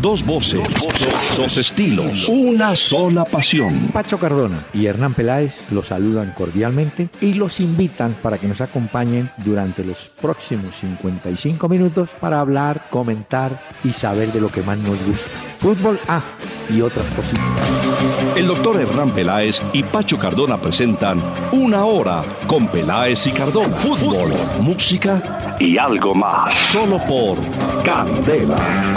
Dos voces, dos estilos, una sola pasión. Pacho Cardona y Hernán Peláez los saludan cordialmente y los invitan para que nos acompañen durante los próximos 55 minutos para hablar, comentar y saber de lo que más nos gusta. Fútbol A y otras cositas. El doctor Hernán Peláez y Pacho Cardona presentan Una Hora con Peláez y Cardona. Fútbol, música y algo más. Solo por Candela.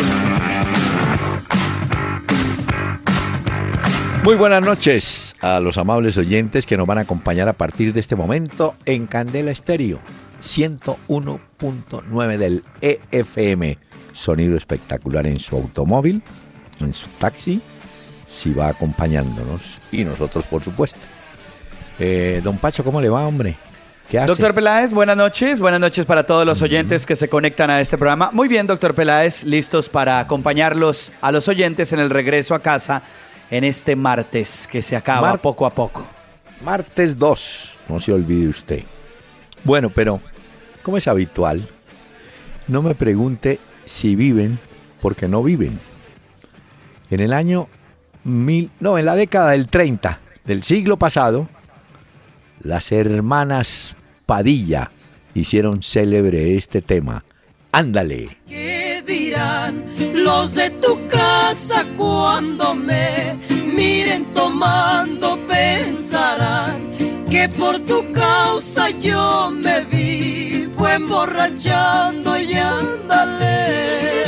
Muy buenas noches a los amables oyentes que nos van a acompañar a partir de este momento en Candela Estéreo 101.9 del EFM. Sonido espectacular en su automóvil, en su taxi, si va acompañándonos y nosotros por supuesto. Eh, don Pacho, ¿cómo le va, hombre? Doctor Peláez, buenas noches. Buenas noches para todos los oyentes que se conectan a este programa. Muy bien, doctor Peláez, listos para acompañarlos a los oyentes en el regreso a casa en este martes que se acaba poco a poco. Martes 2, no se olvide usted. Bueno, pero como es habitual, no me pregunte si viven porque no viven. En el año mil, no, en la década del 30 del siglo pasado, las hermanas Padilla hicieron célebre este tema. Ándale. ¿Qué dirán los de tu cuando me miren tomando? Pensarán que por tu causa yo me vivo emborrachando y ándale.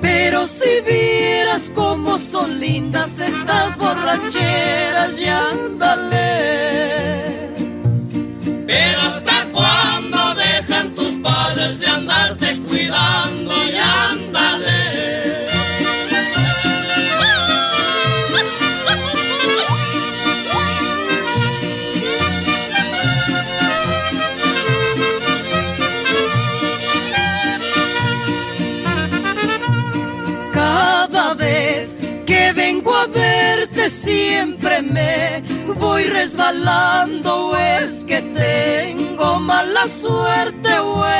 Pero si vieras cómo son lindas estas borracheras y ándale. Siempre me voy resbalando es que tengo mala suerte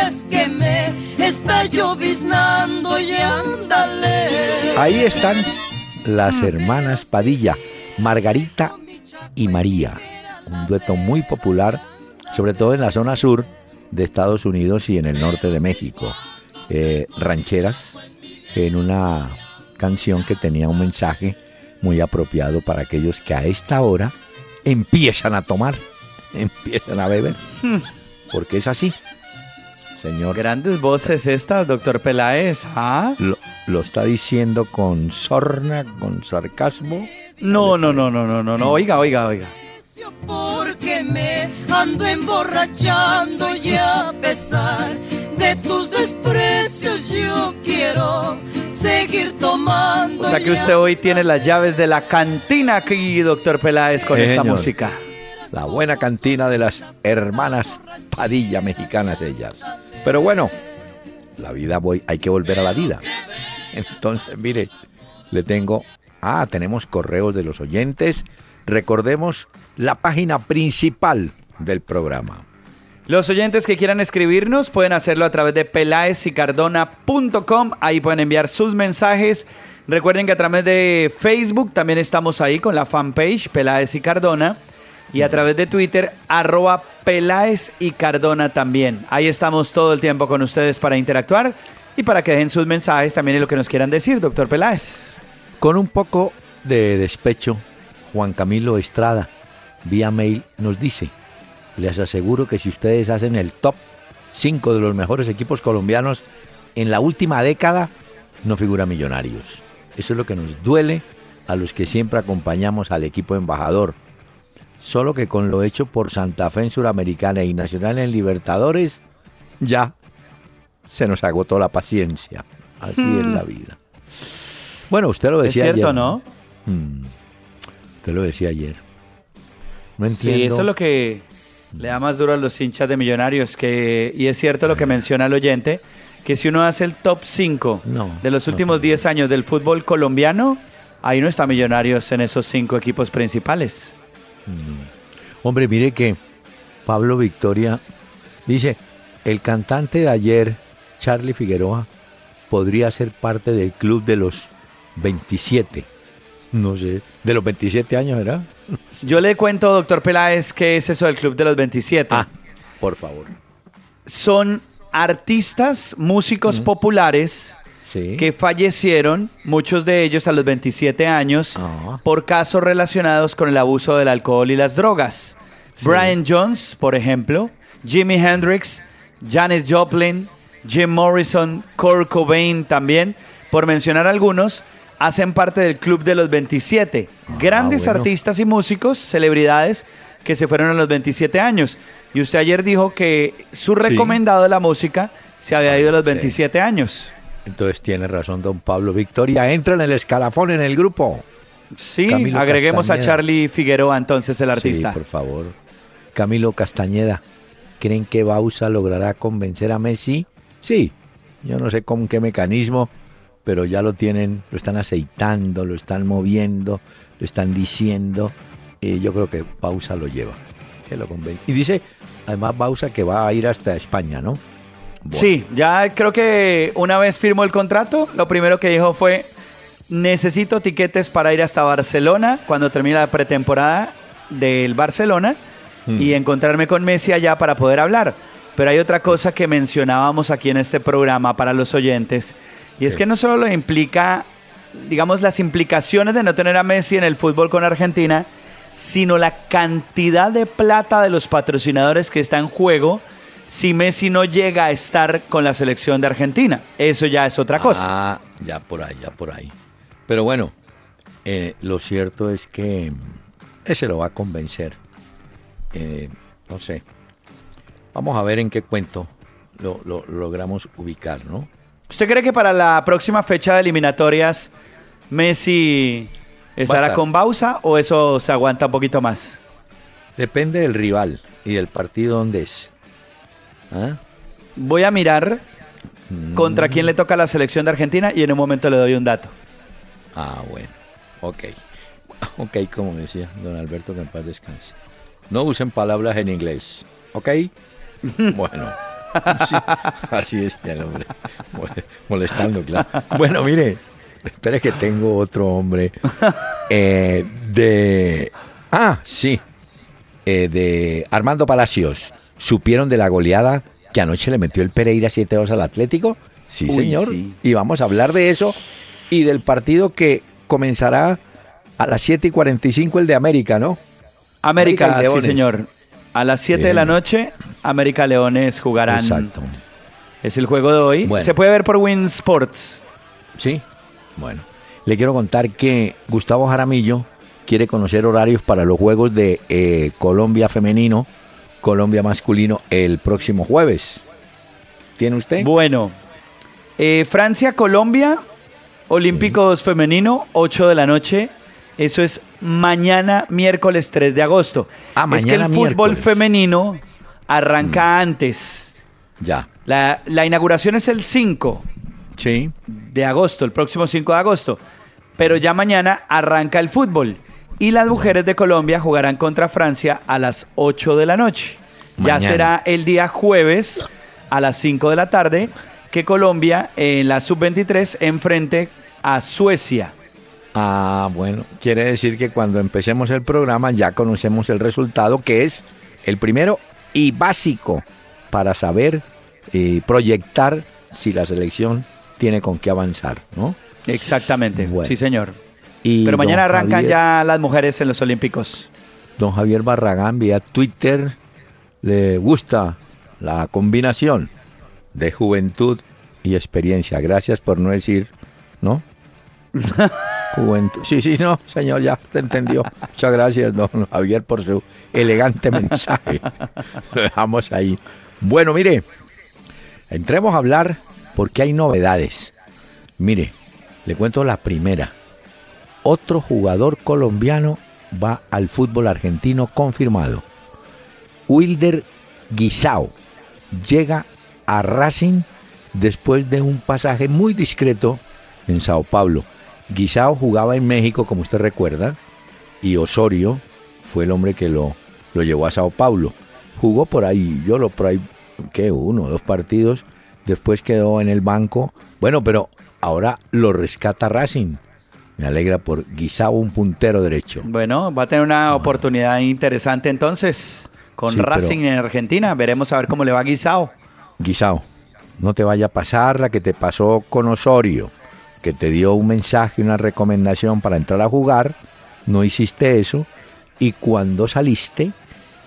es que me está lloviznando y ándale. Ahí están las hermanas Padilla, Margarita y María, un dueto muy popular, sobre todo en la zona sur de Estados Unidos y en el norte de México. Eh, rancheras en una canción que tenía un mensaje muy apropiado para aquellos que a esta hora empiezan a tomar, empiezan a beber, porque es así, señor. Grandes voces estas, doctor Peláez. ¿ah? Lo, lo está diciendo con sorna, con sarcasmo. No, no, no, no, no, no, no. Oiga, oiga, oiga. Porque me ando emborrachando y a pesar de tus desprecios yo quiero seguir tomando. O sea que usted hoy tiene las llaves de la cantina aquí, doctor Peláez, con Sí, esta señor. música. La buena cantina de las hermanas Padilla mexicanas ellas. Pero bueno, la vida voy, hay que volver a la vida. Entonces, mire, le tengo, ah, tenemos correos de los oyentes. Recordemos la página principal del programa. Los oyentes que quieran escribirnos pueden hacerlo a través de pelaesicardona.com. Ahí pueden enviar sus mensajes. Recuerden que a través de Facebook también estamos ahí con la fanpage Peláez y Cardona. Y a través de Twitter, arroba Peláez y Cardona también. Ahí estamos todo el tiempo con ustedes para interactuar y para que dejen sus mensajes también y lo que nos quieran decir, doctor Peláez. Con un poco de despecho, Juan Camilo Estrada, vía mail, nos dice, les aseguro que si ustedes hacen el top 5 de los mejores equipos colombianos en la última década, no figura Millonarios. Eso es lo que nos duele a los que siempre acompañamos al equipo embajador. Solo que con lo hecho por Santa Fe en Suramericana y Nacional en Libertadores, ya se nos agotó la paciencia. Así es la vida. Bueno, usted lo Es decía cierto, ayer. ¿no? Mm, Usted lo decía ayer. No Sí, entiendo. eso es lo que le da más duro a los hinchas de millonarios. Que, y es cierto lo que menciona el oyente, que si uno hace el top 5 No, de los últimos no. 10 años del fútbol colombiano, ahí no está millonarios en esos cinco equipos principales. Hombre, mire que Pablo Victoria dice, el cantante de ayer, Charlie Figueroa, podría ser parte del club de los 27. No sé, de los 27 años, ¿era? Yo le cuento, doctor Peláez, qué es eso del Club de los 27. Ah, por favor. Son artistas, músicos populares Sí. que fallecieron, muchos de ellos a los 27 años, Ah. por casos relacionados con el abuso del alcohol y las drogas. Brian Jones, por ejemplo, Jimi Hendrix, Janis Joplin, Jim Morrison, Kurt Cobain también, por mencionar algunos, hacen parte del Club de los 27. Grandes Ah, bueno. artistas y músicos, celebridades, que se fueron a los 27 años. Y usted ayer dijo que su recomendado de la música se había ido a los 27 años. Entonces tiene razón don Pablo. Victoria, entra en el escalafón en el grupo. Sí, Camilo agreguemos a. Charlie Figueroa entonces el artista. Sí, por favor. Camilo Castañeda, ¿creen que Bausa logrará convencer a Messi? Sí, yo no sé con qué mecanismo, pero ya lo tienen, lo están aceitando, lo están moviendo, lo están diciendo. Y yo creo que Bausa lo lleva. Que lo. Y dice, además, Bausa que va a ir hasta España, ¿no? Bueno, Sí, ya creo que una vez firmó el contrato, lo primero que dijo fue, necesito tiquetes para ir hasta Barcelona cuando termine la pretemporada del Barcelona Hmm. y encontrarme con Messi allá para poder hablar. Pero hay otra cosa que mencionábamos aquí en este programa para los oyentes, y es que no solo lo implica, digamos, las implicaciones de no tener a Messi en el fútbol con Argentina, sino la cantidad de plata de los patrocinadores que está en juego si Messi no llega a estar con la selección de Argentina. Eso ya es otra cosa. Ah, ya por ahí, ya por ahí. Pero bueno, eh, lo cierto es que mm, ese lo va a convencer. Eh, no sé. Vamos a ver en qué cuento lo, lo- lo logramos ubicar, ¿no? ¿Usted cree que para la próxima fecha de eliminatorias Messi estará estar. con Bausa o eso se aguanta un poquito más? Depende del rival y del partido donde es. ¿Ah? Voy a mirar Mm. contra quién le toca la selección de Argentina y en un momento le doy un dato. Ah, bueno. Ok. Ok, como decía don Alberto, que en paz descanse. No usen palabras en inglés. ¿Ok? Bueno. Sí, así es el hombre. Mole- Molestando, claro. Bueno, mire. Espere que tengo otro hombre. eh, de... Ah, sí. Eh, de Armando Palacios. ¿Supieron de la goleada que anoche le metió el Pereira 7-2 al Atlético? Sí, Uy, señor. sí. Y vamos a hablar de eso y del partido que comenzará a las 7 y 45 el de América, ¿no? América, América sí señor. A las 7 de la noche, América Leones jugarán. Exacto. Es el juego de hoy. Bueno. Se puede ver por Win Sports. Sí. Bueno, le quiero contar que Gustavo Jaramillo quiere conocer horarios para los juegos de eh, Colombia femenino, Colombia masculino el próximo jueves. ¿Tiene usted? Bueno, eh, Francia-Colombia, Olímpicos femenino, 8 de la noche. Eso es mañana, miércoles 3 de agosto. Ah, es que el mañana, fútbol femenino arranca antes. Ya. La, la inauguración es el 5 Sí. de agosto, el próximo 5 de agosto. Pero ya mañana arranca el fútbol. Y las mujeres de Colombia jugarán contra Francia a las 8 de la noche. Ya será el día jueves a las 5 de la tarde que Colombia en la sub-23 enfrente a Suecia. Ah, bueno, quiere decir que cuando empecemos el programa ya conocemos el resultado, que es el primero y básico para saber y proyectar si la selección tiene con qué avanzar, ¿no? Exactamente, Bueno. sí señor. Y Pero mañana arrancan Javier- ya las mujeres en los Olímpicos. Don Javier Barragán vía Twitter le gusta la combinación de juventud y experiencia. Gracias por no decir, ¿no? Sí, sí, no, señor, ya te entendió. Muchas gracias, don Javier, por su elegante mensaje. Lo dejamos ahí. Bueno, mire, entremos a hablar porque hay novedades. Mire, le cuento la primera. Otro jugador colombiano va al fútbol argentino confirmado. Wilder Guisao llega a Racing después de un pasaje muy discreto en Sao Paulo. Guisao jugaba en México, como usted recuerda, y Osorio fue el hombre que lo, lo llevó a Sao Paulo. Jugó por ahí, yo lo por ahí, ¿qué? Uno, dos partidos, después quedó en el banco. Bueno, pero ahora lo rescata Racing. Me alegra por Guisao, un puntero derecho. Bueno, va a tener una oportunidad interesante entonces con Sí, Racing en Argentina. Veremos a ver cómo le va a Guisao. Guisao, no te vaya a pasar la que te pasó con Osorio, que te dio un mensaje, una recomendación para entrar a jugar, no hiciste eso, y cuando saliste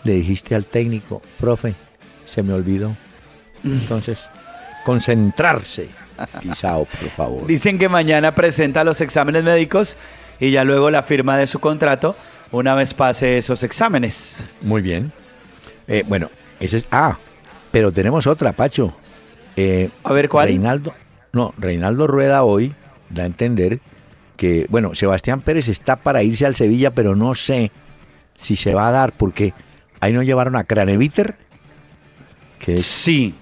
le dijiste al técnico, profe, se me olvidó. Entonces, concentrarse. Guisao, por favor. Dicen que mañana presenta los exámenes médicos y ya luego la firma de su contrato una vez pase esos exámenes. Muy bien. Eh, bueno, ese es... Ah, pero tenemos otra, Pacho. Eh, A ver, ¿cuál? Reinaldo, no, Reinaldo Rueda hoy da a entender que, bueno, Sebastián Pérez está para irse al Sevilla, pero no sé si se va a dar, porque ahí no llevaron a Craneviter, que es Sí.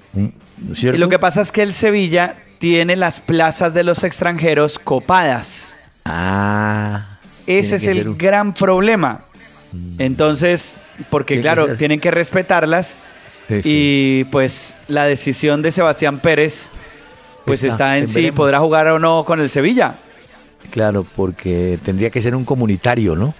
lo que pasa es que el Sevilla tiene las plazas de los extranjeros copadas. Ah. Ese es el un- Mm. gran problema. Entonces, porque claro, tienen que respetarlas Sí, sí. y pues la decisión de Sebastián Pérez pues Está, está, en veremos. podrá jugar o no con el Sevilla. Claro, porque tendría que ser un comunitario, ¿no?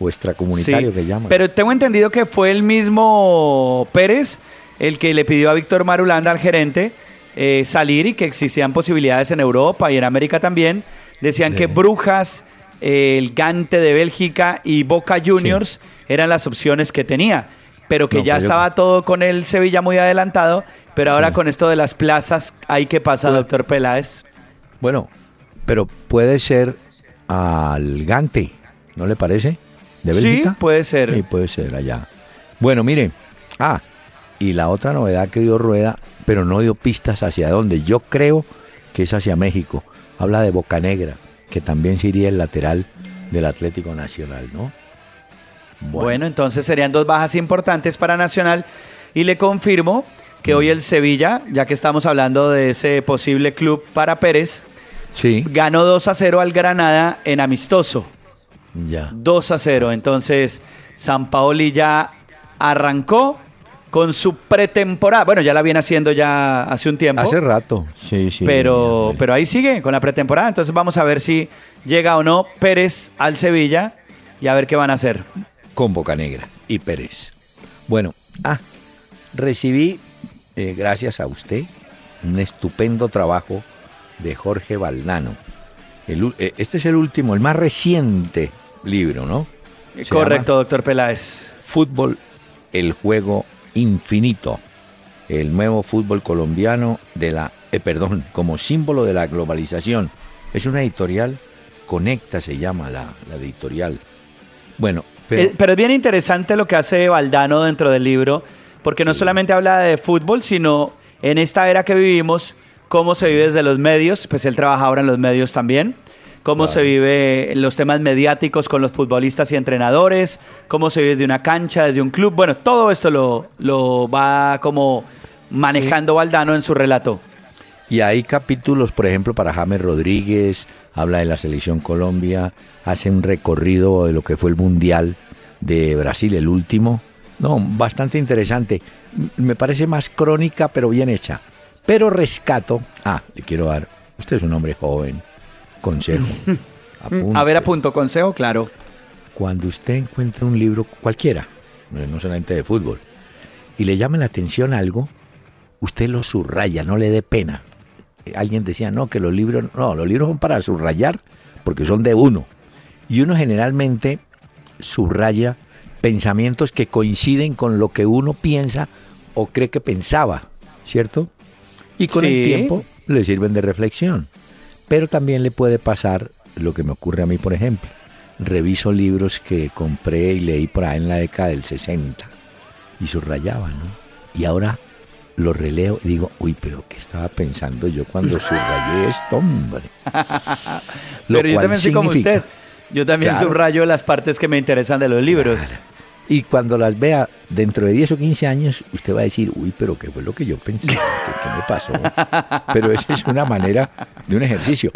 O extracomunitario Sí, que llaman. Pero tengo entendido que fue el mismo Pérez el que le pidió a Víctor Marulanda, al gerente, eh, salir y que existían posibilidades en Europa y en América también. Decían Sí. que Brujas, eh, el Gante de Bélgica y Boca Juniors eran las opciones que tenía. Pero que No, ya pues yo- estaba todo con el Sevilla muy adelantado. Pero ahora con esto de las plazas, ¿hay que pasa, doctor Peláez? Bueno, pero puede ser al Gante, ¿no le parece? ¿De Sí, puede ser. Sí, puede ser allá. Bueno, mire. Ah, y la otra novedad que dio Rueda, pero no dio pistas hacia dónde. Yo creo que es hacia México. Habla de Boca Negra, que también sería el lateral del Atlético Nacional, ¿no? Bueno. entonces serían dos bajas importantes para Nacional. Y le confirmo que hoy el Sevilla, ya que estamos hablando de ese posible club para Pérez, Sí, ganó 2 a 0 al Granada en amistoso. ya. 2 a 0. Entonces, San Paoli ya arrancó con su pretemporada. Bueno, ya la viene haciendo ya hace un tiempo. Hace rato, sí, sí. pero, pero ahí sigue con la pretemporada. Entonces vamos a ver si llega o no Pérez al Sevilla y a ver qué van a hacer. con Bocanegra y Pérez. Bueno, ah, recibí, eh, gracias a usted, un estupendo trabajo de Jorge Valdano. El eh, este es el último, el más reciente libro, ¿no? Se Correcto, doctor Peláez. Fútbol, el juego infinito. El nuevo fútbol colombiano de la, eh, perdón, como símbolo de la globalización. Es una editorial, Conecta se llama la, la editorial. Bueno, pero... Eh, Pero es bien interesante lo que hace Valdano dentro del libro, porque no solamente habla de fútbol, sino en esta era que vivimos, cómo se vive desde los medios, pues él trabaja ahora en los medios también, cómo Claro. se vive los temas mediáticos con los futbolistas y entrenadores, cómo se vive de una cancha, desde un club, bueno, todo esto lo, lo va como manejando Valdano en su relato. Y hay capítulos, por ejemplo, para James Rodríguez, habla de la selección Colombia, hace un recorrido de lo que fue el Mundial de Brasil, el último. No, bastante interesante. Me parece más crónica, pero bien hecha. Pero rescato. Ah, le quiero dar. Usted es un hombre joven. Consejo. Apunte. A ver, a punto consejo, claro. Cuando usted encuentra un libro cualquiera, no no solamente de fútbol, y le llama la atención algo, usted lo subraya, no le dé pena. Eh, Alguien decía, no, que los libros, no, los libros son para subrayar porque son de uno. Y uno generalmente subraya pensamientos que coinciden con lo que uno piensa o cree que pensaba, ¿cierto? Y con Sí. el tiempo le sirven de reflexión. Pero también le puede pasar lo que me ocurre a mí, por ejemplo. Reviso libros que compré y leí por ahí en la década del 60 y subrayaba, ¿no? Y ahora lo releo y digo, uy, pero ¿qué estaba pensando yo cuando subrayé esto, hombre? Pero yo también soy como usted. Yo también Claro. subrayo las partes que me interesan de los libros. Y cuando las vea dentro de 10 o 15 años, usted va a decir, uy, pero ¿qué fue lo que yo pensé? ¿Qué, me pasó? Pero esa es una manera de un ejercicio.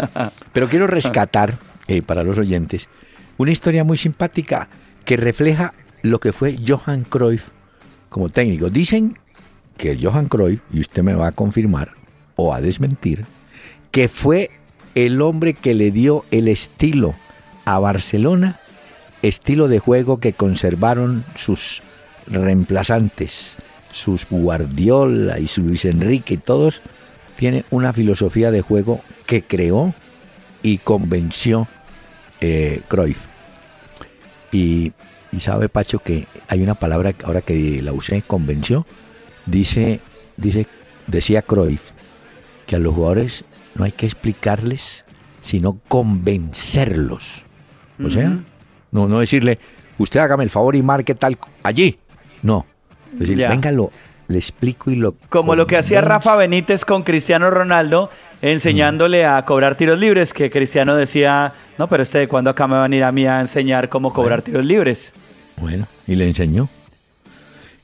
Pero quiero rescatar, eh, para los oyentes, una historia muy simpática que refleja lo que fue Johan Cruyff como técnico. Dicen que Johan Cruyff, y usted me va a confirmar o a desmentir, que fue el hombre que le dio el estilo a Barcelona, estilo de juego que conservaron sus reemplazantes, sus Guardiola y su Luis Enrique todos, tiene una filosofía de juego que creó y convenció eh, Cruyff. Y, y sabe Pacho que hay una palabra ahora que la usé, convenció, dice, dice, decía Cruyff, que a los jugadores no hay que explicarles, sino convencerlos. O sea, no, no decirle, usted hágame el favor y marque tal allí. No. Decir, venga, lo, le explico y lo... Como lo que hacía Rafa Benítez con Cristiano Ronaldo, enseñándole a cobrar tiros libres, que Cristiano decía, no, pero este de cuándo acá me van a ir a mí a enseñar cómo cobrar tiros libres. Bueno, y le enseñó.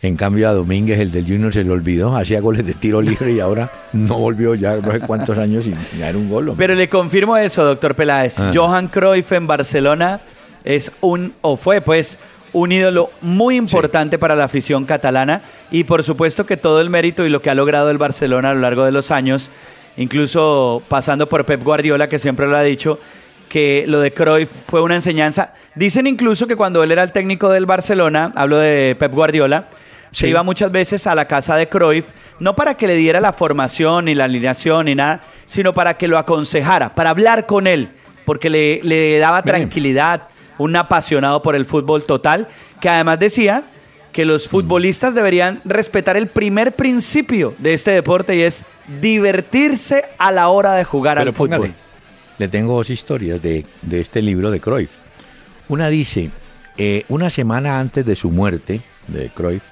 En cambio a Domínguez, el del Junior, se le olvidó, hacía goles de tiro libre y ahora no volvió ya no sé cuántos años sin ganar un gol. Pero le confirmo eso, doctor Peláez. Ah. Johan Cruyff en Barcelona es un, o fue pues, un ídolo muy importante para la afición catalana. Y por supuesto que todo el mérito y lo que ha logrado el Barcelona a lo largo de los años, incluso pasando por Pep Guardiola, que siempre lo ha dicho, que lo de Cruyff fue una enseñanza. Dicen incluso que cuando él era el técnico del Barcelona, hablo de Pep Guardiola, se iba muchas veces a la casa de Cruyff, no para que le diera la formación ni la alineación ni nada, sino para que lo aconsejara, para hablar con él, porque le, daba tranquilidad, un apasionado por el fútbol total, que además decía que los futbolistas deberían respetar el primer principio de este deporte y es divertirse a la hora de jugar al fútbol. le tengo dos historias de, este libro de Cruyff. Una dice, eh, una semana antes de su muerte, de Cruyff,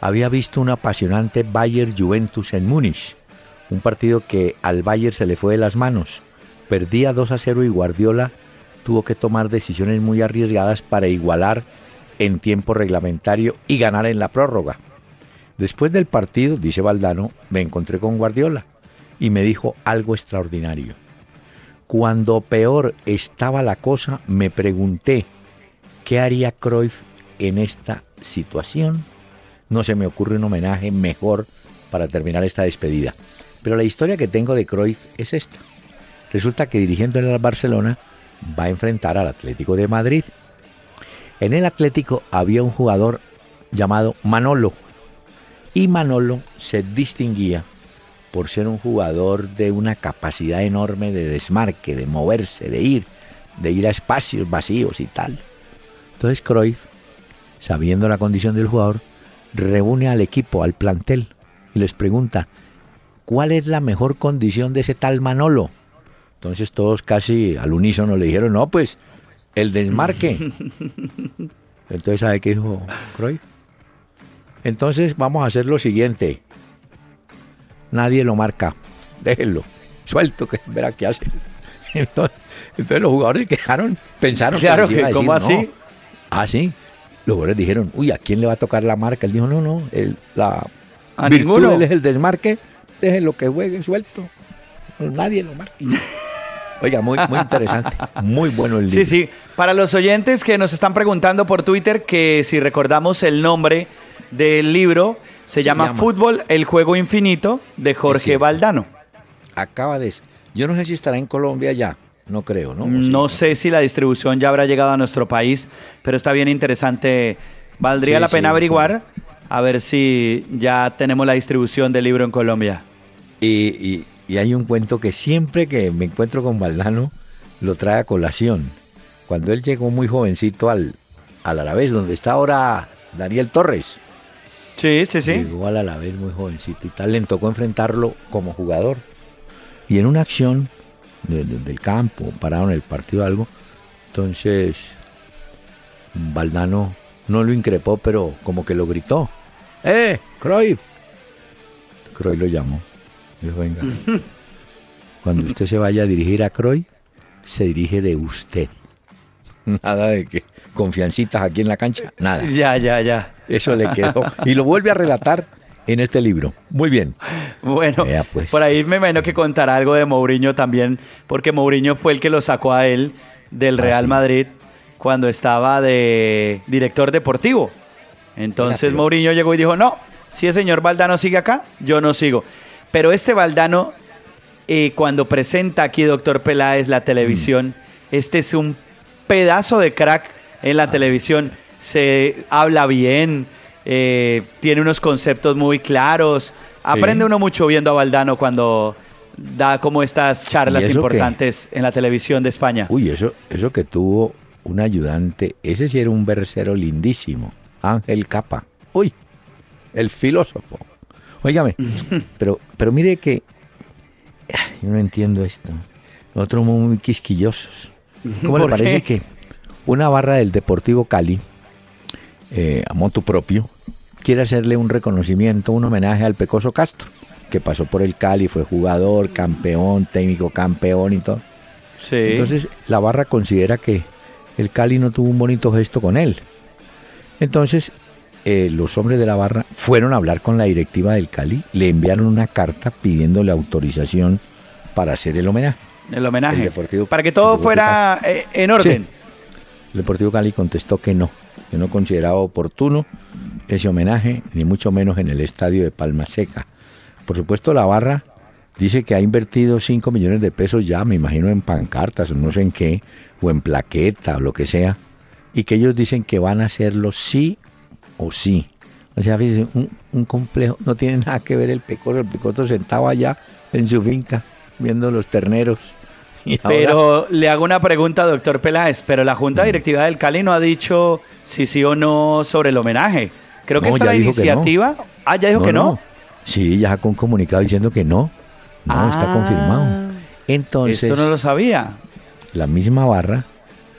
había visto un apasionante Bayern Juventus en Múnich, un partido que al Bayern se le fue de las manos. Perdía 2 a 0 y Guardiola tuvo que tomar decisiones muy arriesgadas para igualar en tiempo reglamentario y ganar en la prórroga. Después del partido, dice Valdano, me encontré con Guardiola y me dijo algo extraordinario. Cuando peor estaba la cosa, me pregunté qué haría Cruyff en esta situación no se me ocurre un homenaje mejor para terminar esta despedida. Pero la historia que tengo de Cruyff es esta. Resulta que dirigiendo en el Barcelona va a enfrentar al Atlético de Madrid. En el Atlético había un jugador llamado Manolo. Y Manolo se distinguía por ser un jugador de una capacidad enorme de desmarque, de moverse, de ir, de ir a espacios vacíos y tal. Entonces Cruyff, sabiendo la condición del jugador, reúne al equipo, al plantel, y les pregunta, ¿cuál es la mejor condición de ese tal Manolo? Entonces todos casi al unísono le dijeron, no, pues el desmarque. Entonces, ¿sabe qué dijo Croy? Entonces vamos a hacer lo siguiente. Nadie lo marca. Déjenlo. Suelto, que verá qué hace. Entonces, los jugadores quejaron, pensaron claro que, ¿cómo así? ah, sí. Los jugadores dijeron, uy, ¿a quién le va a tocar la marca? Él dijo, no, no, el, la ¿A virtud él es el desmarque, lo que juegue suelto. Nadie lo marca. Oiga, muy, muy interesante, muy bueno el libro. Sí, sí. Para los oyentes que nos están preguntando por Twitter que si recordamos el nombre del libro, se, llama, Fútbol, el juego infinito de Jorge Valdano. Acaba de... Yo no sé si estará en Colombia ya. No creo, ¿no? No sé si la distribución ya habrá llegado a nuestro país, pero está bien interesante. Valdría la pena averiguar a ver si ya tenemos la distribución del libro en Colombia. Y, hay un cuento que siempre que me encuentro con Valdano lo trae a colación. Cuando él llegó muy jovencito al, al Alavés, donde está ahora Daniel Torres. Sí, sí, sí. Llegó al Alavés muy jovencito y tal, le tocó enfrentarlo como jugador. Y en una acción del campo, pararon el partido algo. Entonces, Valdano no lo increpó, pero como que lo gritó. ¡Eh, Croy! Croy lo llamó. Dijo, venga. Cuando usted se vaya a dirigir a Croy, se dirige de usted. Nada de que confiancitas aquí en la cancha, nada. Ya, ya, ya. Eso le quedó. Y lo vuelve a relatar en este libro. Muy bien. Bueno, pues. por ahí me imagino que contará algo de Mourinho también, porque Mourinho fue el que lo sacó a él del ah, Real Madrid cuando estaba de director deportivo. Entonces Mourinho llegó y dijo, no, si el señor Valdano sigue acá, yo no sigo. Pero este Valdano, eh, cuando presenta aquí Doctor Peláez la televisión, mm. este es un pedazo de crack en la televisión. Se habla bien, eh, tiene unos conceptos muy claros. Aprende uno mucho viendo a Valdano cuando da como estas charlas importantes en la televisión de España. Uy, eso, eso que tuvo un ayudante, ese sí era un versero lindísimo, Ángel Capa. Uy, el filósofo. Óigame, pero, pero mire que yo no entiendo esto. Nosotros muy quisquillosos. ¿Cómo le parece que una barra del Deportivo Cali, eh, a moto propio, quiere hacerle un reconocimiento, un homenaje al Pecoso Castro, que pasó por el Cali, fue jugador, campeón, técnico campeón y todo. Sí. Entonces la barra considera que el Cali no tuvo un bonito gesto con él. Entonces eh, los hombres de la barra fueron a hablar con la directiva del Cali, le enviaron una carta pidiéndole autorización para hacer el homenaje. El homenaje. para que todo fuera eh, en orden. El Deportivo Cali contestó que no, que no consideraba oportuno ese homenaje, ni mucho menos en el estadio de Palma Seca. Por supuesto, la barra dice que ha invertido 5 millones de pesos ya, me imagino, en pancartas o no sé en qué, o en plaqueta o lo que sea, y que ellos dicen que van a hacerlo sí o sí. O sea, un, un complejo, no tiene nada que ver el pecoso, el pecoso sentado allá en su finca, viendo los terneros. pero le hago una pregunta, doctor Peláez, pero la Junta mm. Directiva del Cali no ha dicho si sí o no sobre el homenaje. Creo que esta la iniciativa. Ah, ya dijo que no. Sí, ya con comunicado diciendo que no. No, está ah. confirmado. Entonces. Esto no lo sabía. La misma barra,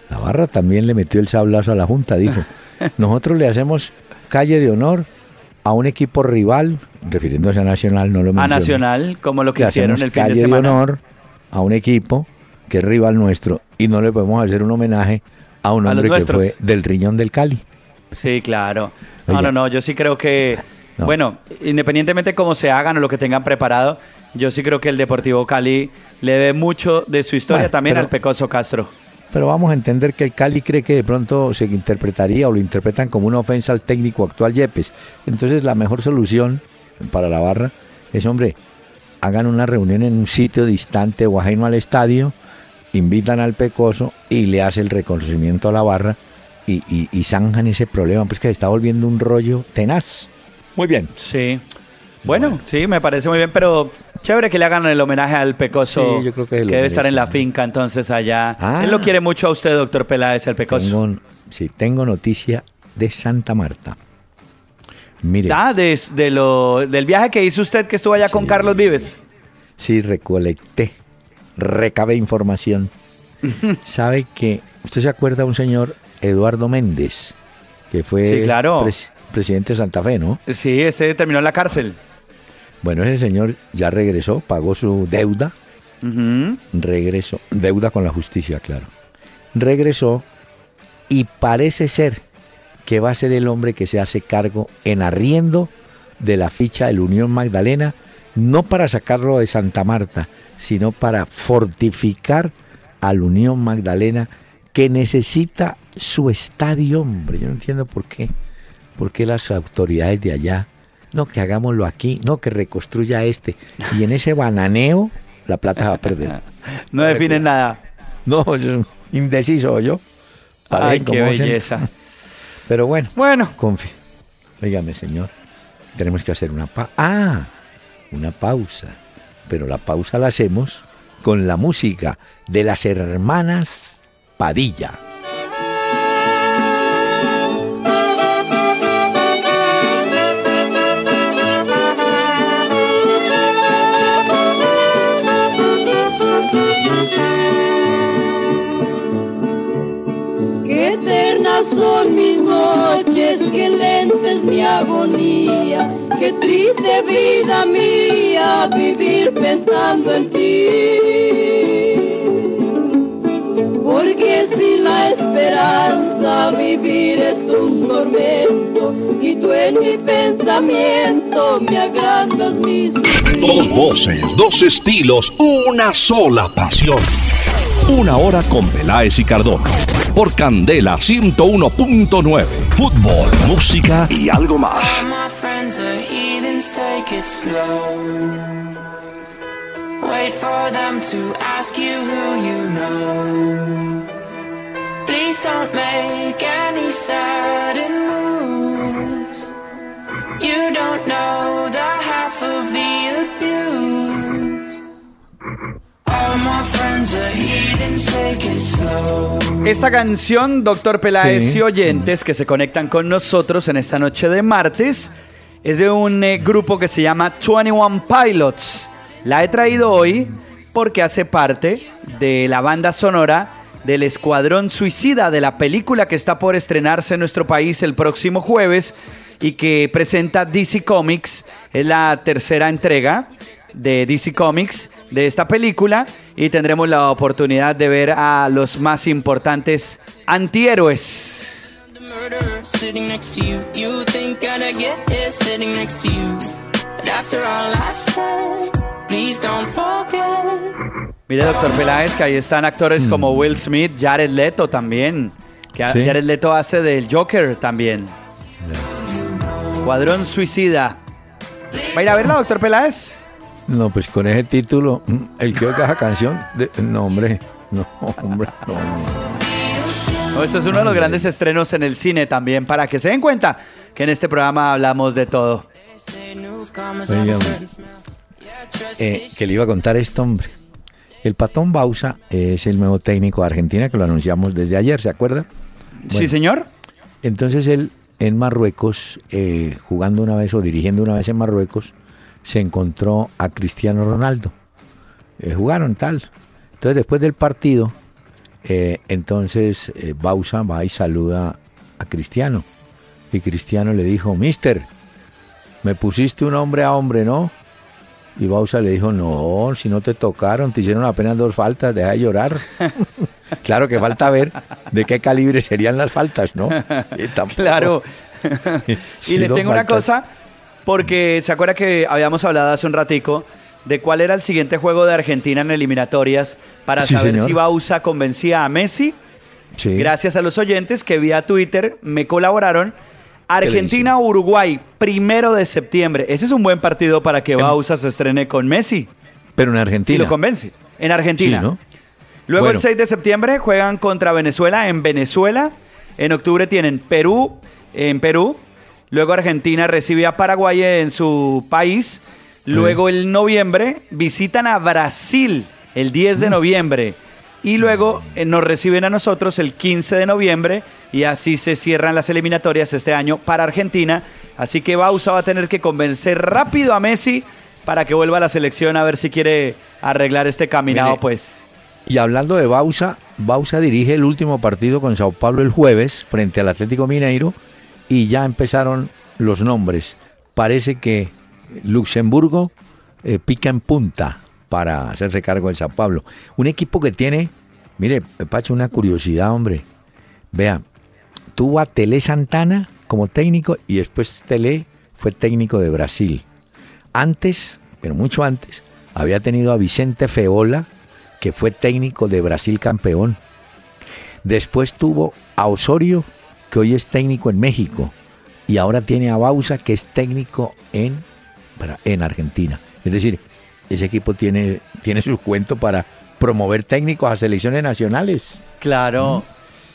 la barra también le metió el sablazo a la Junta, dijo. Nosotros le hacemos calle de honor a un equipo rival, refiriéndose a Nacional, no lo mencioné. A Nacional, como lo que hicieron el fin de semana. de honor a un equipo que es rival nuestro y no le podemos hacer un homenaje a un hombre que fue del riñón del Cali. Sí, claro. No, no, no, yo sí creo que, bueno, independientemente de cómo se hagan o lo que tengan preparado, yo sí creo que el Deportivo Cali le debe mucho de su historia también al Pecoso Castro. Pero vamos a entender que el Cali cree que de pronto se interpretaría o lo interpretan como una ofensa al técnico actual Yepes. Entonces la mejor solución para la barra es, hombre, hagan una reunión en un sitio distante o ajeno al estadio, invitan al Pecoso y le hace el reconocimiento a la barra y, y, zanjan ese problema, pues que se está volviendo un rollo tenaz. Muy bien. Sí. Bueno, sí, me parece muy bien, pero chévere que le hagan el homenaje al Pecoso, yo creo que, debe estar en la finca entonces allá. Ah. Él lo quiere mucho a usted, doctor Peláez, el Pecoso. Tengo, sí, tengo noticia de Santa Marta. Mire. Ah, de, lo, del viaje que hizo usted que estuvo allá con Carlos Vives. Sí, recolecté, recabé información. ¿Sabe que usted se acuerda de un señor Eduardo Méndez, que fue presidente de Santa Fe, ¿no? Sí, este terminó en la cárcel. Bueno, ese señor ya regresó, pagó su deuda, regresó, deuda con la justicia, claro. Regresó y parece ser que va a ser el hombre que se hace cargo en arriendo de la ficha de la Unión Magdalena, no para sacarlo de Santa Marta, sino para fortificar a la Unión Magdalena que necesita su estadio, hombre. Yo no entiendo por qué. ¿Por qué las autoridades de allá? No, que hagámoslo aquí, no, que reconstruya este. Y en ese bananeo, la plata va a perder. no definen nada. No, es indeciso yo. Ay, qué belleza. Pero bueno, bueno. Confío. Dígame, señor, tenemos que hacer una pausa. Ah, una pausa. Pero la pausa la hacemos con la música de las hermanas Padilla. Qué lenta es mi agonía, qué triste vida mía vivir pensando en ti. Porque si la esperanza vivir es un tormento y tú en mi pensamiento me agrandas mis Dos voces, dos estilos, una sola pasión. Una hora con Peláez y Cardona. Por Candela 101.9. Fútbol, música y algo más. take it slow. Wait for them to ask you who you know. Please don't make any sudden moves. You don't know Esta canción, doctor Peláez Sí. y oyentes que se conectan con nosotros en esta noche de martes, es de un eh, grupo que se llama 21 Pilots. La he traído hoy porque hace parte de la banda sonora del Escuadrón Suicida de la película que está por estrenarse en nuestro país el próximo jueves y que presenta DC Comics. Es la tercera entrega de DC Comics de esta película y tendremos la oportunidad de ver a los más importantes antihéroes. Mire, doctor Peláez, que ahí están actores como Will Smith, Jared Leto también. Que Sí. Jared Leto hace del Joker también. Cuadrón Suicida. ¿Va a ir a verla, doctor Peláez? No, pues con ese título, mm, el que oiga esa canción, de- no, hombre, no, hombre, no. No, esto es uno de los grandes estrenos en el cine también, para que se den cuenta que en este programa hablamos de todo. Say newcomers Oiga, have a hombre. certain smell. Yeah, trust Eh, que le iba a contar esto, hombre. El Patón Bausa es el nuevo técnico de Argentina que lo anunciamos desde ayer, ¿se acuerda? ¿Sí, señor? Entonces él en Marruecos, eh, jugando una vez o dirigiendo una vez en Marruecos, se encontró a Cristiano Ronaldo. Eh, jugaron tal. Entonces después del partido, eh, entonces eh, Bausa va y saluda a Cristiano. Y Cristiano le dijo, Mister, me pusiste un hombre a hombre, ¿no? Y Bausa le dijo, no, si no te tocaron, te hicieron apenas dos faltas, deja de llorar. claro que falta ver de qué calibre serían las faltas, ¿no? Claro. Y le tengo una cosa, porque se acuerda que habíamos hablado hace un ratico de cuál era el siguiente juego de Argentina en eliminatorias para Sí, saber señor. si Bausa convencía a Messi. Sí. Gracias a los oyentes que vía Twitter me colaboraron. Argentina-Uruguay, primero de septiembre. Ese es un buen partido para que Bausa se estrene con Messi. Pero en Y Argentina. lo convence. En Argentina. Sí, ¿no? Luego Bueno. el 6 de septiembre juegan contra Venezuela en Venezuela. En octubre tienen Perú en Perú. Luego Argentina recibe a Paraguay en su país. Luego el noviembre visitan a Brasil el 10 Mm. de noviembre. Y luego eh, nos reciben a nosotros el 15 de noviembre y así se cierran las eliminatorias este año para Argentina. Así que Bausa va a tener que convencer rápido a Messi para que vuelva a la selección a ver si quiere arreglar este caminado, Mire, pues. Y hablando de Bausa, Bausa dirige el último partido con Sao Paulo el jueves frente al Atlético Mineiro y ya empezaron los nombres. Parece que Luxemburgo eh, pica en punta para hacerse cargo del Sao Paulo. Un equipo que tiene, mire, Pacho, una curiosidad, hombre. Vea, tuvo a Tele Santana como técnico y después Tele fue técnico de Brasil. Antes, pero mucho antes, había tenido a Vicente Feola, que fue técnico de Brasil campeón. Después tuvo a Osorio, que hoy es técnico en México. Y ahora tiene a Bausa, que es técnico en, en Argentina. Es decir, ese equipo tiene, tiene su cuento para promover técnicos a selecciones nacionales. Claro.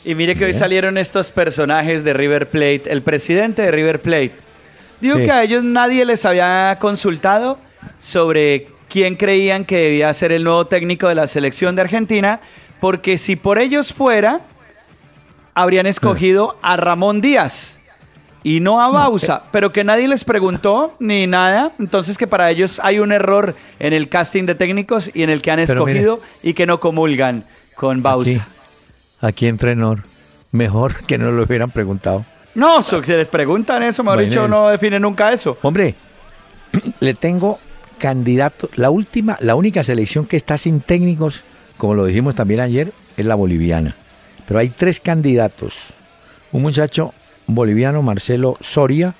Y mire que hoy salieron estos personajes de River Plate. El presidente de River Plate. Digo Sí. que a ellos nadie les había consultado sobre quién creían que debía ser el nuevo técnico de la selección de Argentina, porque si por ellos fuera, habrían escogido a Ramón Díaz y no a Bausa, pero que nadie les preguntó ni nada, entonces que para ellos hay un error en el casting de técnicos y en el que han Pero mire. escogido y que no comulgan con Bausa. Aquí, aquí entre Nor. Mejor que no lo hubieran preguntado. No, si les preguntan eso, mejor Bueno. dicho, no definen nunca eso. Hombre, le tengo candidato. La última, la única selección que está sin técnicos, como lo dijimos también ayer, es la boliviana. Pero hay tres candidatos. Un muchacho boliviano, Marcelo Soria,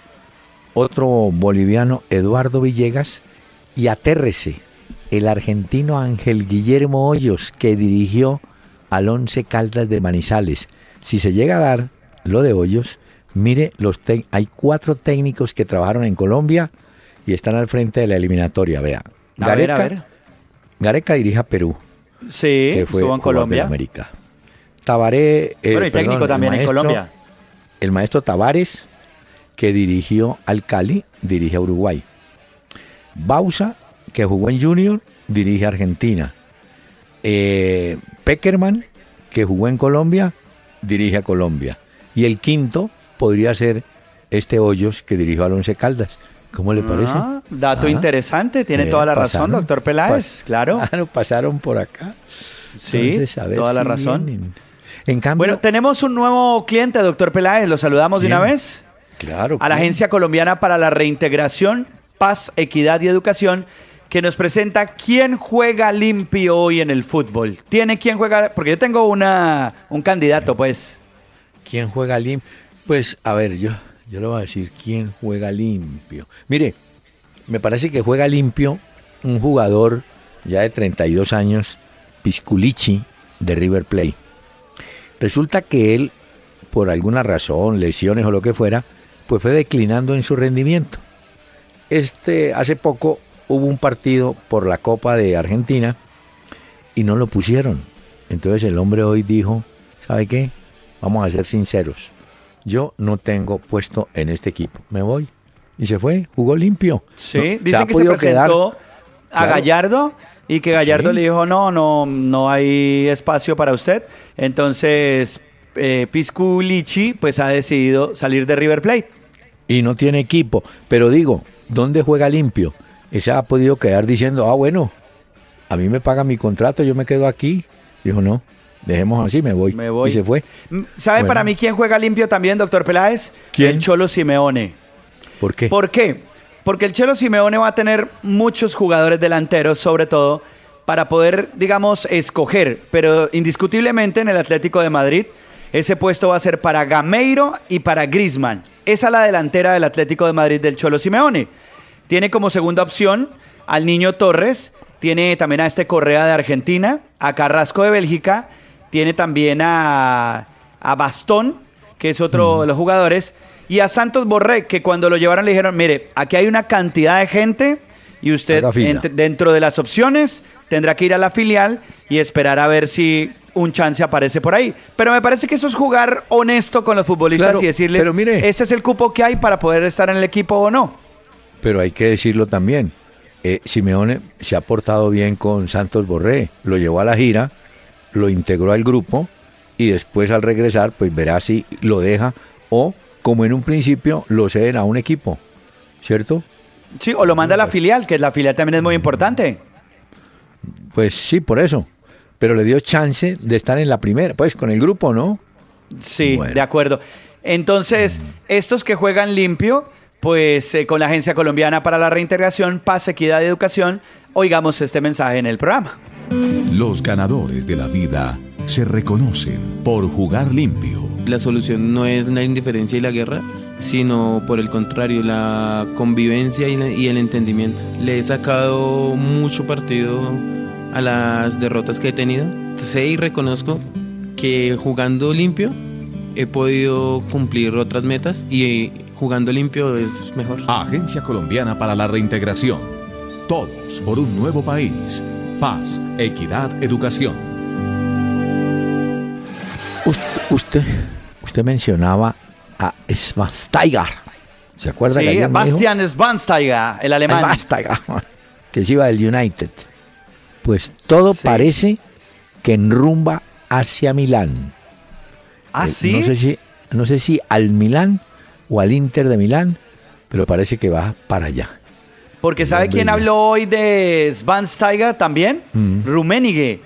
otro boliviano, Eduardo Villegas, y atérrese, el argentino Ángel Guillermo Hoyos, que dirigió al Once Caldas de Manizales. Si se llega a dar lo de Hoyos, mire, los hay cuatro técnicos que trabajaron en Colombia y están al frente de la eliminatoria. Vea, A ver, a ver. Gareca dirige a Perú, Sí, que fue en de Colombia. América. Tabaré, eh, Bueno, y técnico perdón, también en maestro- Colombia. El maestro Tavares, que dirigió al Cali, dirige a Uruguay. Bausa, que jugó en Junior, dirige a Argentina. Eh, Peckerman, que jugó en Colombia, dirige a Colombia. Y el quinto podría ser este Hoyos, que dirigió al Once Caldas. ¿Cómo le parece? Ah, dato Ah, interesante, tiene eh, toda la razón, doctor Peláez, pas- claro. Claro, pasaron por acá. Sí, Entonces, a ver toda la si razón. vienen. En cambio, Bueno, tenemos un nuevo cliente, doctor Peláez, lo saludamos de una vez. claro, A la. Agencia Colombiana para la Reintegración, Paz, Equidad y Educación, que nos presenta quién juega limpio hoy en el fútbol. ¿Tiene quién juega? Porque yo tengo una, un candidato, pues. ¿Quién juega limpio? Pues, a ver, yo, yo le voy a decir quién juega limpio. Mire, me parece que juega limpio un jugador ya de 32 años, Pisculichi, de River Plate. Resulta que él, por alguna razón, lesiones o lo que fuera, pues fue declinando en su rendimiento. Este, hace poco hubo un partido por la Copa de Argentina y no lo pusieron. Entonces el hombre hoy dijo, ¿sabe qué? Vamos a ser sinceros. Yo no tengo puesto en este equipo. Me voy. Y se fue, jugó limpio. Sí, No, dicen que se podido quedar- presentó a Claro. Gallardo y que Gallardo Sí. le dijo, no, no, no hay espacio para usted. Entonces, eh, Pisculichi pues ha decidido salir de River Plate. y no tiene equipo. Pero digo, ¿dónde juega limpio? Ese ha podido quedar diciendo, ah, bueno, a mí me paga mi contrato, yo me quedo aquí. Dijo, no, dejemos así, me voy. Me voy. Y se fue. Mm, ¿Sabe Bueno. para mí quién juega limpio también, doctor Peláez? ¿Quién? El Cholo Simeone. ¿Por qué? ¿Por qué? Porque el Cholo Simeone va a tener muchos jugadores delanteros, sobre todo, para poder, digamos, escoger. Pero indiscutiblemente en el Atlético de Madrid, ese puesto va a ser para Gameiro y para Grisman. Esa es la delantera del Atlético de Madrid del Cholo Simeone. Tiene como segunda opción al Niño Torres, tiene también a este Correa de Argentina, a Carrasco de Bélgica, tiene también a, a Bastón, que es otro de los jugadores, y a Santos Borré, que cuando lo llevaron le dijeron, mire, aquí hay una cantidad de gente y usted dentro de las opciones tendrá que ir a la filial y esperar a ver si un chance aparece por ahí. Pero me parece que eso es jugar honesto con los futbolistas Claro, y decirles, pero mire. ese es el cupo que hay para poder estar en el equipo o no. Pero hay que decirlo también. eh, Simeone se ha portado bien con Santos Borré. Lo llevó a la gira, lo integró al grupo y después al regresar, pues verá si lo deja o, como en un principio, lo ceden a un equipo. ¿Cierto? Sí, o lo manda a la filial, que la filial también es muy importante. Pues sí, por eso. Pero le dio chance de estar en la primera, pues con el grupo, ¿no? Sí, Bueno. de acuerdo. Entonces, estos que juegan limpio, pues eh, con la Agencia Colombiana para la Reintegración, Paz, Equidad y Educación, oigamos este mensaje en el programa. Los ganadores de la vida se reconocen por jugar limpio. La solución no es la indiferencia y la guerra, sino por el contrario, la convivencia y, la- y el entendimiento. Le he sacado mucho partido a las derrotas que he tenido. Sé y reconozco que jugando limpio he podido cumplir otras metas y jugando limpio es mejor. Agencia Colombiana para la Reintegración. Todos por un nuevo país. Paz, equidad, educación. Usted, usted, usted mencionaba a Schweinsteiger. ¿Se acuerda Sí, que? Bastian Schweinsteiger, el alemán. Schweinsteiger, que se iba del United. Pues todo Sí. parece que enrumba hacia Milán. ¿Ah, Eh, sí? No sé, si, no sé si al Milán o al Inter de Milán, pero parece que va para allá. Porque ¿sabe quién habló hoy de Schweinsteiger también? Mm. Rummenigge.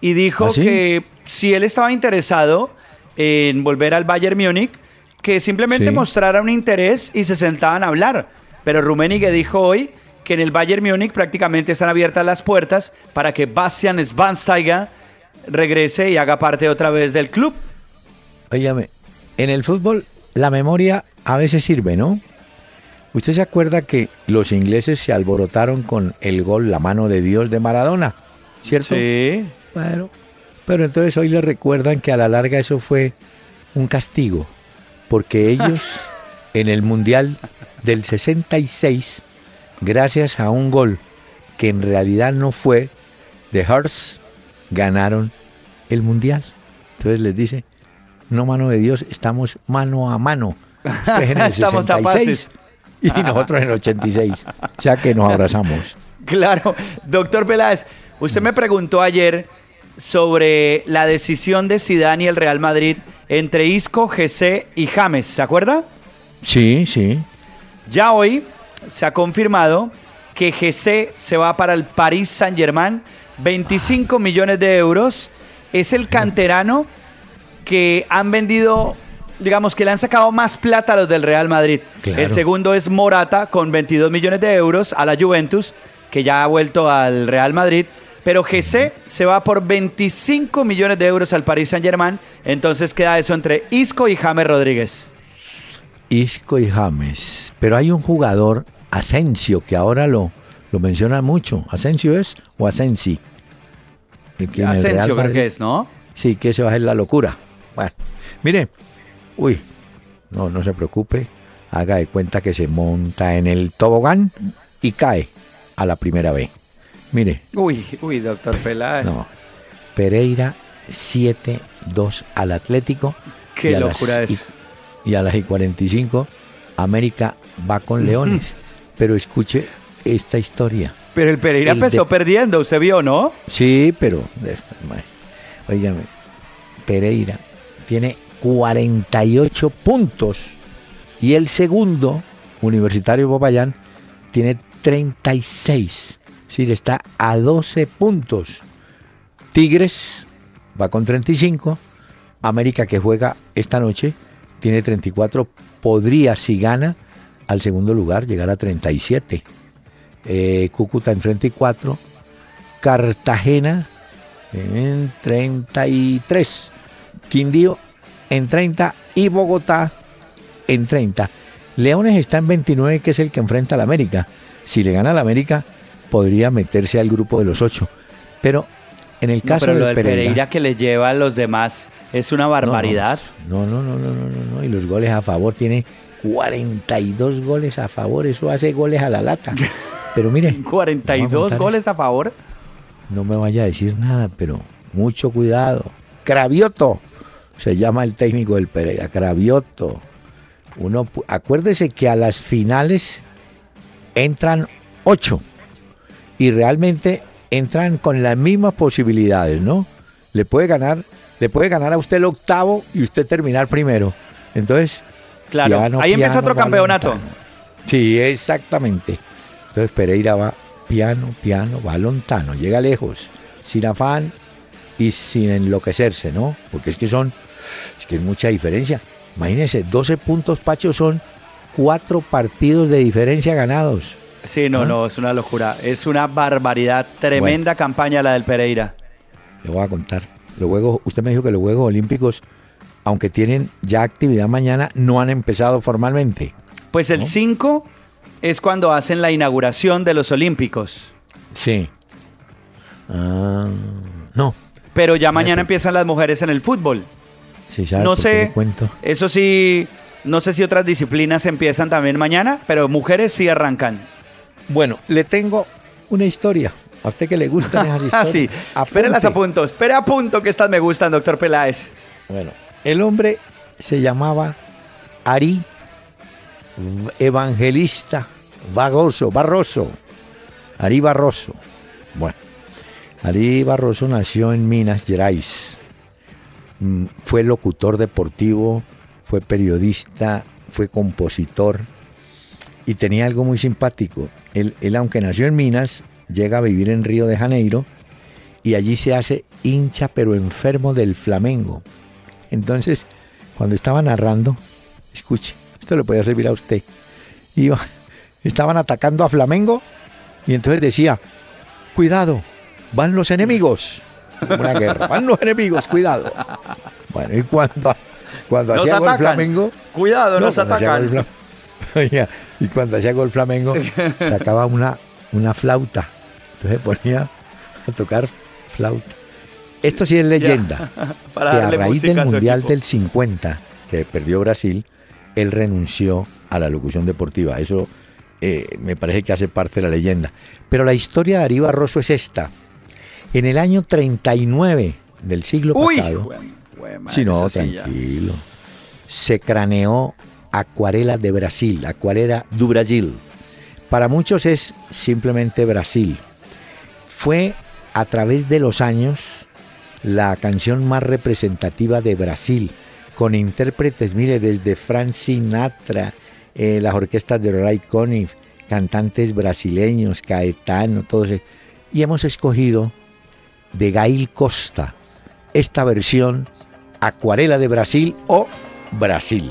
Y dijo ¿Ah, sí? que si él estaba interesado en volver al Bayern Múnich, que simplemente Sí. mostrara un interés y se sentaban a hablar. Pero Rummenigge dijo hoy que en el Bayern Múnich prácticamente están abiertas las puertas para que Bastian Schweinsteiger regrese y haga parte otra vez del club. Óigame, en el fútbol la memoria a veces sirve, ¿no? ¿Usted se acuerda que los ingleses se alborotaron con el gol La mano de Dios de Maradona? ¿Cierto? Sí. Bueno, pero entonces hoy le recuerdan que a la larga eso fue un castigo, porque ellos en el Mundial del 66 gracias a un gol que en realidad no fue de Hearts, ganaron el Mundial. Entonces les dice, no mano de Dios, estamos mano a mano. Ustedes en el Estamos 66 y nosotros en el 86. O sea que nos abrazamos. Claro, doctor Peláez, usted me preguntó ayer sobre la decisión de Zidane y el Real Madrid entre Isco, GC y James, ¿se acuerda? Sí, sí. Ya hoy se ha confirmado que GC se va para el Paris Saint-Germain, 25 millones de euros. Es el canterano que han vendido, digamos que le han sacado más plata a los del Real Madrid. Claro. El segundo es Morata con 22 millones de euros a la Juventus, que ya ha vuelto al Real Madrid. Pero GC se va por 25 millones de euros al Paris Saint-Germain. Entonces queda eso entre Isco y James Rodríguez. Isco y James. Pero hay un jugador, Asensio, que ahora lo, lo menciona mucho. ¿Asensio es o Asensi? Asensio creo que es, ¿no? Sí, que se va a hacer la locura. Bueno, mire, uy, no, no se preocupe. Haga de cuenta que se monta en el tobogán y cae a la primera vez. Mire, Uy, uy, doctor Peláez. no. Pereira 7-2 al Atlético. Qué y a locura las, eso. Y, y a las y 45, América va con Leones. Pero escuche esta historia. Pero el Pereira El empezó de- perdiendo, usted vio, ¿no? Sí, pero. Oígame, Pereira tiene 48 puntos. Y el segundo, Universitario Popayán, tiene 36. Decir, está a 12 puntos. Tigres va con 35. América, que juega esta noche, tiene 34. Podría, si gana, al segundo lugar llegar a 37. Eh, Cúcuta en 34. Cartagena en 33. Quindío en 30 y Bogotá en 30. Leones está en 29, que es el que enfrenta al América. Si le gana al América, podría meterse al grupo de los ocho. Pero en el No, caso pero lo del Pereira, Pereira que le lleva a los demás es una barbaridad. No, no, no, no, no, no, no. Y los goles a favor tiene 42 goles a favor. Eso hace goles a la lata. Pero mire, vamos a 42 contar goles a favor. no me vaya a decir nada, pero mucho cuidado. Cravioto se llama el técnico del Pereira, Cravioto. Uno, acuérdese que a las finales entran ocho y realmente entran con las mismas posibilidades, ¿no? Le puede ganar, le puede ganar a usted el octavo y usted terminar primero. Entonces, Claro, piano, ahí empieza otro campeonato. Sí, exactamente. Entonces Pereira va piano, piano, va lontano, llega lejos, sin afán y sin enloquecerse, ¿no? Porque es que son, es que es mucha diferencia. Imagínense, 12 puntos, Pacho, son cuatro partidos de diferencia ganados. Sí, no, ¿Ah? no, es una locura. Es una barbaridad. Tremenda campaña la del Pereira. Le voy a contar. Los juegos, usted me dijo que los Juegos Olímpicos, aunque tienen ya actividad mañana, no han empezado formalmente. Pues el 5 es cuando hacen la inauguración de los Olímpicos. Sí. Ah, no. Pero ya mañana empiezan las mujeres en el fútbol. Sí, ¿sabe No sé, cuento? eso sí, no sé si otras disciplinas empiezan también mañana, pero mujeres sí arrancan. Bueno, le tengo una historia. A usted que le gustan esas Ah, historias. sí. Espérenlas a punto. Espere a punto que estas me gustan, doctor Peláez. Bueno, el hombre se llamaba Ari Evangelista Barroso, Barroso. Ari Barroso. Bueno, Ari Barroso nació en Minas Gerais. Mm, Fue locutor deportivo, fue periodista, fue compositor y tenía algo muy simpático. Él, él, aunque nació en Minas, llega a vivir en Río de Janeiro y allí se hace hincha pero enfermo del Flamengo. Entonces, cuando estaba narrando, escuche, esto le puede servir a usted. Iba, estaban atacando a Flamengo y entonces decía, cuidado, van los enemigos. Una guerra, van los enemigos, cuidado. Bueno, y cuando, cuando Nos hacía atacan. Flamengo, Cuidado, no, nos atacan. y cuando hacía gol Flamengo, sacaba una, una flauta. Entonces ponía a tocar flauta. Esto sí es leyenda. Para que a raíz del a Mundial equipo. del 50, que perdió Brasil, él renunció a la locución deportiva. Eso eh, me parece que hace parte de la leyenda. Pero la historia de Darío Barroso es esta. En el año 39 del siglo Uy, pasado, Sí, no, sí tranquilo. Se craneó Acuarela de Brasil, Acuarela do Brasil. Para muchos es simplemente Brasil. Fue a través de los años la canción más representativa de Brasil, con intérpretes, mire, desde Frank Sinatra, eh, las orquestas de Ray Conniff, cantantes brasileños, Caetano, todos. Y hemos escogido de Gail Costa esta versión Acuarela de Brasil o Brasil.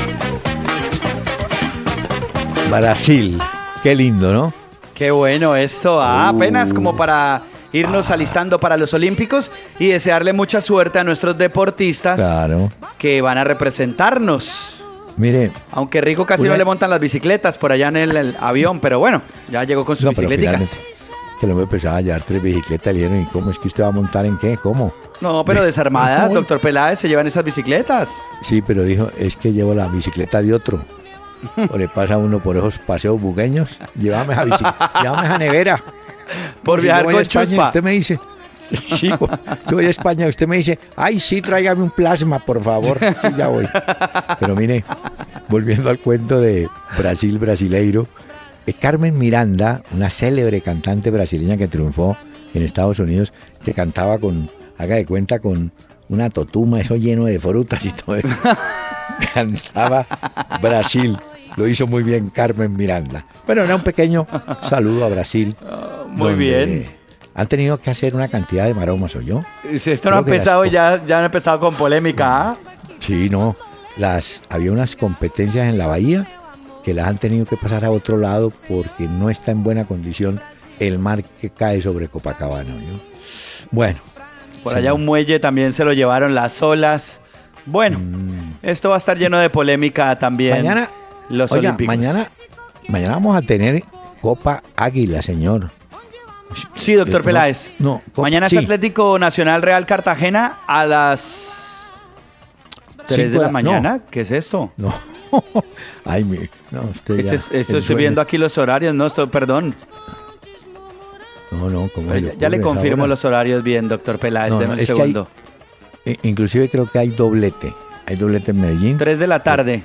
Brasil. Qué lindo, ¿no? Qué bueno esto, ah, apenas como para irnos alistando para los Olímpicos y desearle mucha suerte a nuestros deportistas Claro. que van a representarnos. Mire, Aunque rico casi Una- no le montan las bicicletas por allá en el, el avión, pero bueno, ya llegó con sus no, finalmente, que hombre empezaba a llevar tres bicicletas, le dijeron, ¿y cómo es que usted va a montar en qué? ¿Cómo? No, pero desarmadas, doctor Peláez, se llevan esas bicicletas. Sí, pero dijo, es que llevo la bicicleta de otro. O le pasa a uno por esos paseos bugueños, llévame a bicicleta, llévame a nevera. Por Si viajar voy a con España, chuspa. Usted me dice, sí, yo voy a España, usted me dice, ay, sí, tráigame un plasma, por favor. Sí, ya voy. Pero mire, volviendo al cuento de Brasil brasileiro, eh, Carmen Miranda, una célebre cantante brasileña que triunfó en Estados Unidos, que cantaba con, haga de cuenta, con una totuma, eso lleno de frutas y todo eso. cantaba Brasil. Lo hizo muy bien Carmen Miranda. Bueno, era un pequeño saludo a Brasil. muy donde bien. Han tenido que hacer una cantidad de maromas, ¿o yo? Si esto no ha empezado, las- ya, ya han empezado con polémica. ¿ah? Sí, no. Las, había unas competencias en la bahía que las han tenido que pasar a otro lado porque no está en buena condición el mar que cae sobre Copacabana. ¿oyó? Bueno, Por allá un muelle también se lo llevaron las olas. Bueno, esto va a estar lleno de polémica también. Mm. mañana, los oiga, Olímpicos. mañana, mañana vamos a tener Copa Águila, señor. Sí, doctor Eh, no, Peláez. no, Mañana es. Atlético Nacional Real Cartagena a las 3 de la mañana. ¿Qué es esto? No. Ay, mi, no, usted Este es- esto estoy viendo aquí los horarios, no, esto, perdón. No, no, ¿cómo Ya, le ya le confirmo los horarios bien, doctor Peláez, deme un hay- segundo. I- Inclusive creo que hay doblete. Hay doblete en Medellín. 3 de la tarde,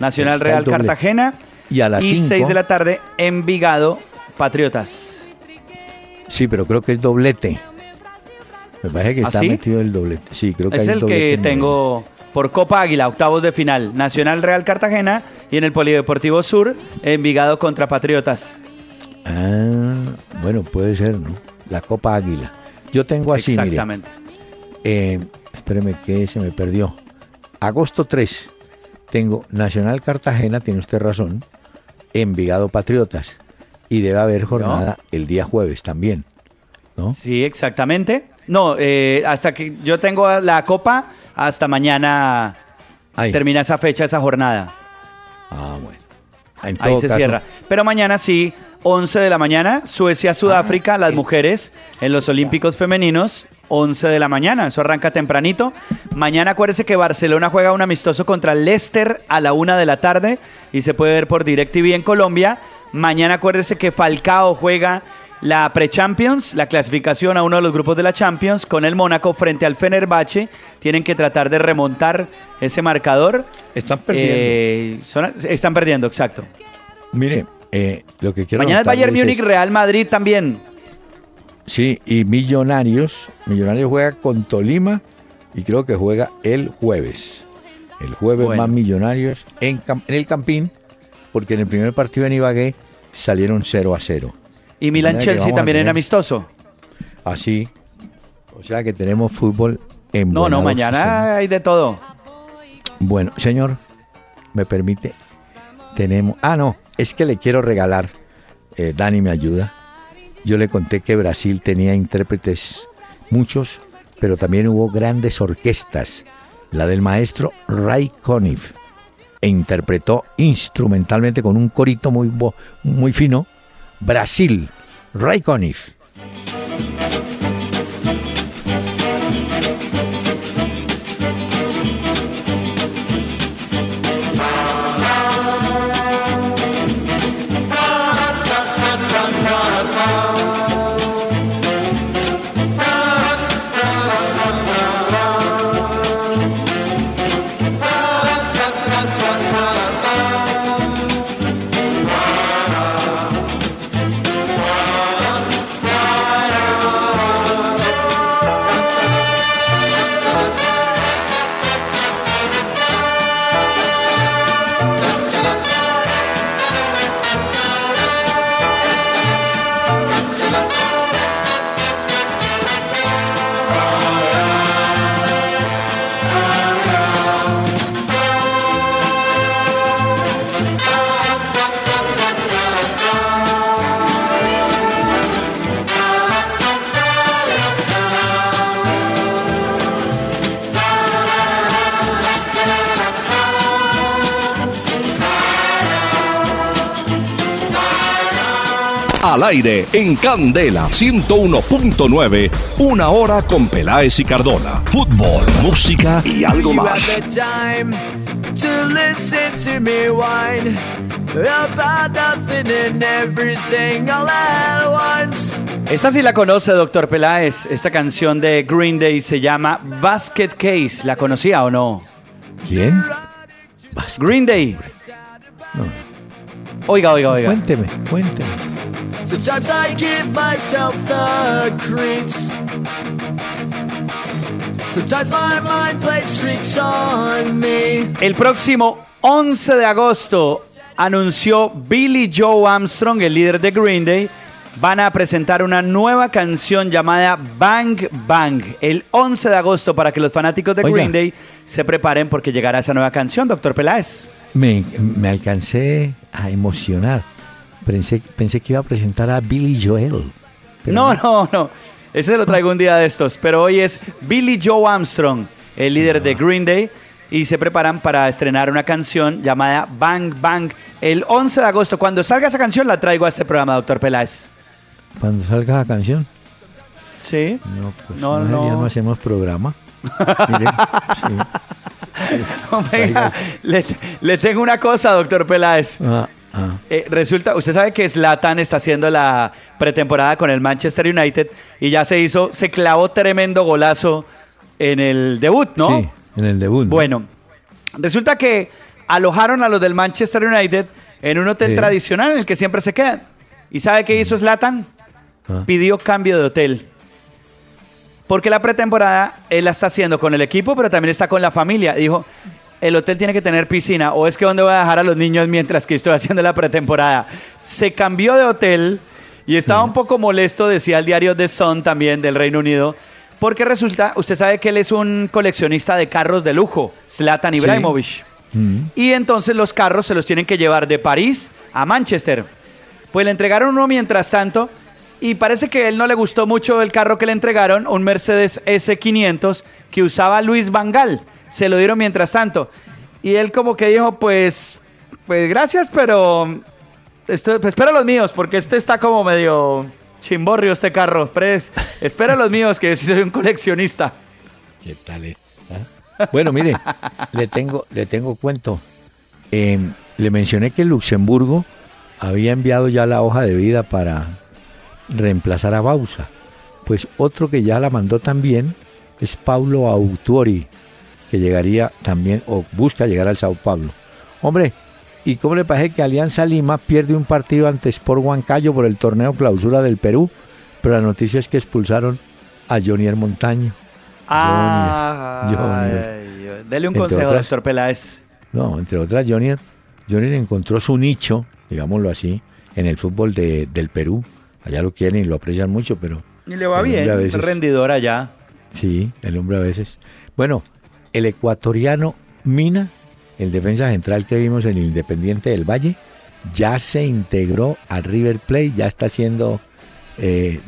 Nacional Real. Cartagena. Y a las y 5. 6 de la tarde, Envigado Patriotas. Sí, pero creo que es doblete. Me parece que ¿Ah, está sí? metido el doblete. Sí, creo que Es hay el doblete que en tengo por Copa Águila, octavos de final. Nacional Real Cartagena y en el Polideportivo Sur, Envigado contra Patriotas. Ah, bueno, puede ser, ¿no? La Copa Águila. Yo tengo así, mire. Exactamente. Eh, espéreme que se me perdió. Agosto 3. Tengo Nacional Cartagena, tiene usted razón. Envigado Patriotas. Y debe haber jornada el día jueves también. ¿No? Sí, exactamente. No, eh, hasta que yo tengo la Copa, hasta mañana Ahí. termina esa fecha, esa jornada. Ah, bueno. En Ahí se caso, cierra. Pero mañana sí, 11 de la mañana, Suecia-Sudáfrica, las mujeres en los Olímpicos Femeninos, 11 de la mañana. Eso arranca tempranito. Mañana acuérdese que Barcelona juega un amistoso contra Leicester a la una de la tarde y se puede ver por DirecTV en Colombia. Mañana acuérdese que Falcao juega la Pre-Champions, la clasificación a uno de los grupos de la Champions con el Mónaco frente al Fenerbahce. Tienen que tratar de remontar ese marcador. Están perdiendo. Eh, son- están perdiendo, exacto. Mire, eh, lo que quiero Mañana es Bayern Múnich, es- Real Madrid también. Sí, y Millonarios. Millonarios juega con Tolima y creo que juega el jueves. El jueves Bueno. más Millonarios en, en el Campín, porque en el primer partido en Ibagué salieron 0 a 0. Y Milan Chelsea también en tener- amistoso. Así. O sea que tenemos fútbol en No, no, mañana hay de todo. Bueno, señor, me permite. tenemos. Ah, no, es que le quiero regalar. eh, Dani me ayuda. Yo le conté que Brasil tenía intérpretes muchos, pero también hubo grandes orquestas. La del maestro Ray Conniff e interpretó instrumentalmente con un corito muy, muy fino. Brasil, Ray Conniff. Al aire en Candela 101.9, una hora con Peláez y Cardona. Fútbol, música y algo más. Esta sí la conoce, doctor Peláez. Esta canción de Green Day se llama Basket Case. ¿La conocía o no? ¿Quién? Green Day. No. Oiga, oiga, oiga. Cuénteme, cuénteme. Sometimes I give myself the creeps. Sometimes my mind plays tricks on me. El próximo 11 de agosto anunció Billy Joe Armstrong, el líder de Green Day, van a presentar una nueva canción llamada Bang Bang el 11 de agosto para que los fanáticos de Oiga. Green Day se preparen porque llegará esa nueva canción, doctor Peláez. Me, me alcancé a emocionar. Pensé, pensé que iba a presentar a Billy Joel. No, no, no. Ese lo traigo un día de estos. Pero hoy es Billy Joe Armstrong, el líder de Green Day. Y se preparan para estrenar una canción llamada Bang Bang el 11 de agosto. Cuando salga esa canción la traigo a este programa, doctor Peláez. Cuando salga la canción. Sí. No, pues No, no, ya no. hacemos programa. Mire, sí. Venga, le, le tengo una cosa, doctor Peláez. Ah, ah. Eh, resulta, usted sabe que Zlatan está haciendo la pretemporada con el Manchester United y ya se hizo, se clavó tremendo golazo en el debut, ¿no? Sí, en el debut. ¿no? Bueno, resulta que alojaron a los del Manchester United en un hotel Sí. tradicional en el que siempre se quedan. ¿Y sabe qué hizo Zlatan? Ah. Pidió cambio de hotel. Porque la pretemporada él la está haciendo con el equipo, pero también está con la familia. Dijo, el hotel tiene que tener piscina. O es que dónde voy a dejar a los niños mientras que estoy haciendo la pretemporada. Se cambió de hotel y estaba un poco molesto, decía el diario The Sun también del Reino Unido. Porque resulta, usted sabe que él es un coleccionista de carros de lujo, Zlatan Sí. Ibrahimovic. Mm. Y entonces los carros se los tienen que llevar de París a Manchester. Pues le entregaron uno mientras tanto y parece que a él no le gustó mucho el carro que le entregaron, un Mercedes S500 que usaba Luis Vangal. Se lo dieron mientras tanto. Y él como que dijo, pues, pues gracias, pero esto, pues, espera los míos porque este está como medio chimborrio este carro. Pres- espera los míos que yo soy un coleccionista. ¿Qué tal? ¿Ah? Bueno, mire, le tengo, le tengo cuento. Eh, le mencioné que Luxemburgo había enviado ya la hoja de vida para reemplazar a Bausa. Pues otro que ya la mandó también es Paulo Autuori, que llegaría también, o busca llegar al Sao Paulo. Hombre, ¿y cómo le parece que Alianza Lima pierde un partido ante Sport Huancayo por el torneo clausura del Perú? Pero la noticia es que expulsaron a Jonier Montaño. Ah, Junior. ay, dele un Entre consejo, otras- doctor Peláez. No, entre otras, Jonier, Jonier encontró su nicho, digámoslo así, en el fútbol de- del Perú. Allá lo quieren y lo aprecian mucho, pero Y le va bien, veces- rendidor allá. sí, el hombre a veces. Bueno, el ecuatoriano Mina el defensa central que vimos en Independiente del Valle, ya se integró a River Plate, ya está haciendo, eh,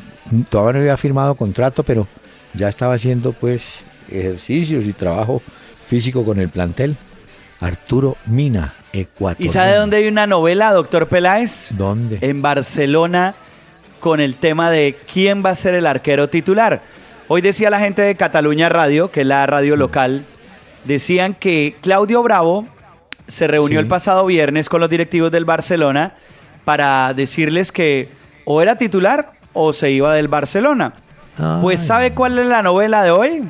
todavía no había firmado contrato, pero ya estaba haciendo pues ejercicios y trabajo físico con el plantel. Arturo Mina, Ecuador. ¿Y sabe dónde hay una novela, doctor Peláez? ¿Dónde? En Barcelona, con el tema de quién va a ser el arquero titular. Hoy decía la gente de Cataluña Radio, que es la radio local, decían que Claudio Bravo se reunió Sí. el pasado viernes con los directivos del Barcelona para decirles que o era titular o se iba del Barcelona. Pues. ¿sabe cuál es la novela de hoy?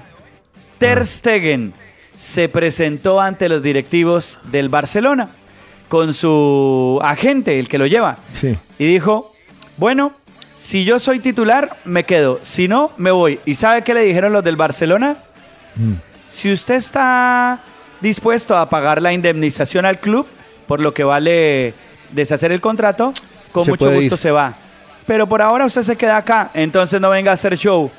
Ter Stegen se presentó ante los directivos del Barcelona con su agente, el que lo lleva, Sí. y dijo, bueno, si yo soy titular, me quedo, si no, me voy. ¿Y sabe qué le dijeron los del Barcelona? Mm. Si usted está dispuesto a pagar la indemnización al club por lo que vale deshacer el contrato, con Se mucho gusto ir. se va. Pero por ahora usted se queda acá, entonces no venga a hacer show.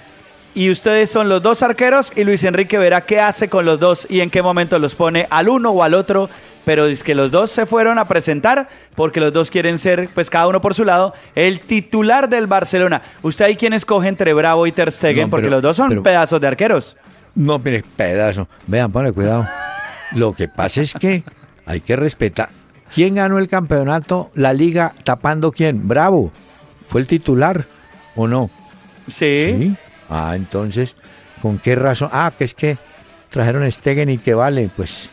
Y ustedes son los dos arqueros y Luis Enrique verá qué hace con los dos y en qué momento los pone al uno o al otro. Pero es que los dos se fueron a presentar porque los dos quieren ser, pues cada uno por su lado, el titular del Barcelona. ¿Usted ahí quién escoge entre Bravo y Ter Stegen? No, porque pero- los dos son pero- pedazos de arqueros. No, mire, pedazo. Vean, ponle cuidado. Lo que pasa es que hay que respetar. ¿Quién ganó el campeonato? La liga tapando quién? Bravo. ¿Fue el titular o no? Sí. Ah, entonces, ¿con qué razón? Ah, que es que trajeron Stegen y que vale, pues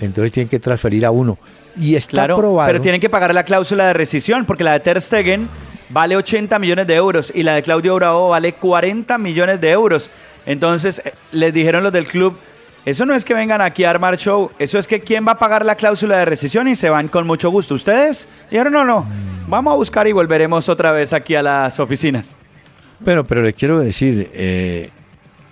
entonces tienen que transferir a uno. Y está Claro, probado. pero tienen que pagar la cláusula de rescisión porque la de Ter Stegen vale 80 millones de euros y la de Claudio Bravo vale 40 millones de euros. Entonces eh, les dijeron los del club, eso no es que vengan aquí a armar show, eso es que quién va a pagar la cláusula de rescisión y se van con mucho gusto. ¿Ustedes? Dijeron, no, no, vamos a buscar y volveremos otra vez aquí a las oficinas. Pero, pero le quiero decir, eh,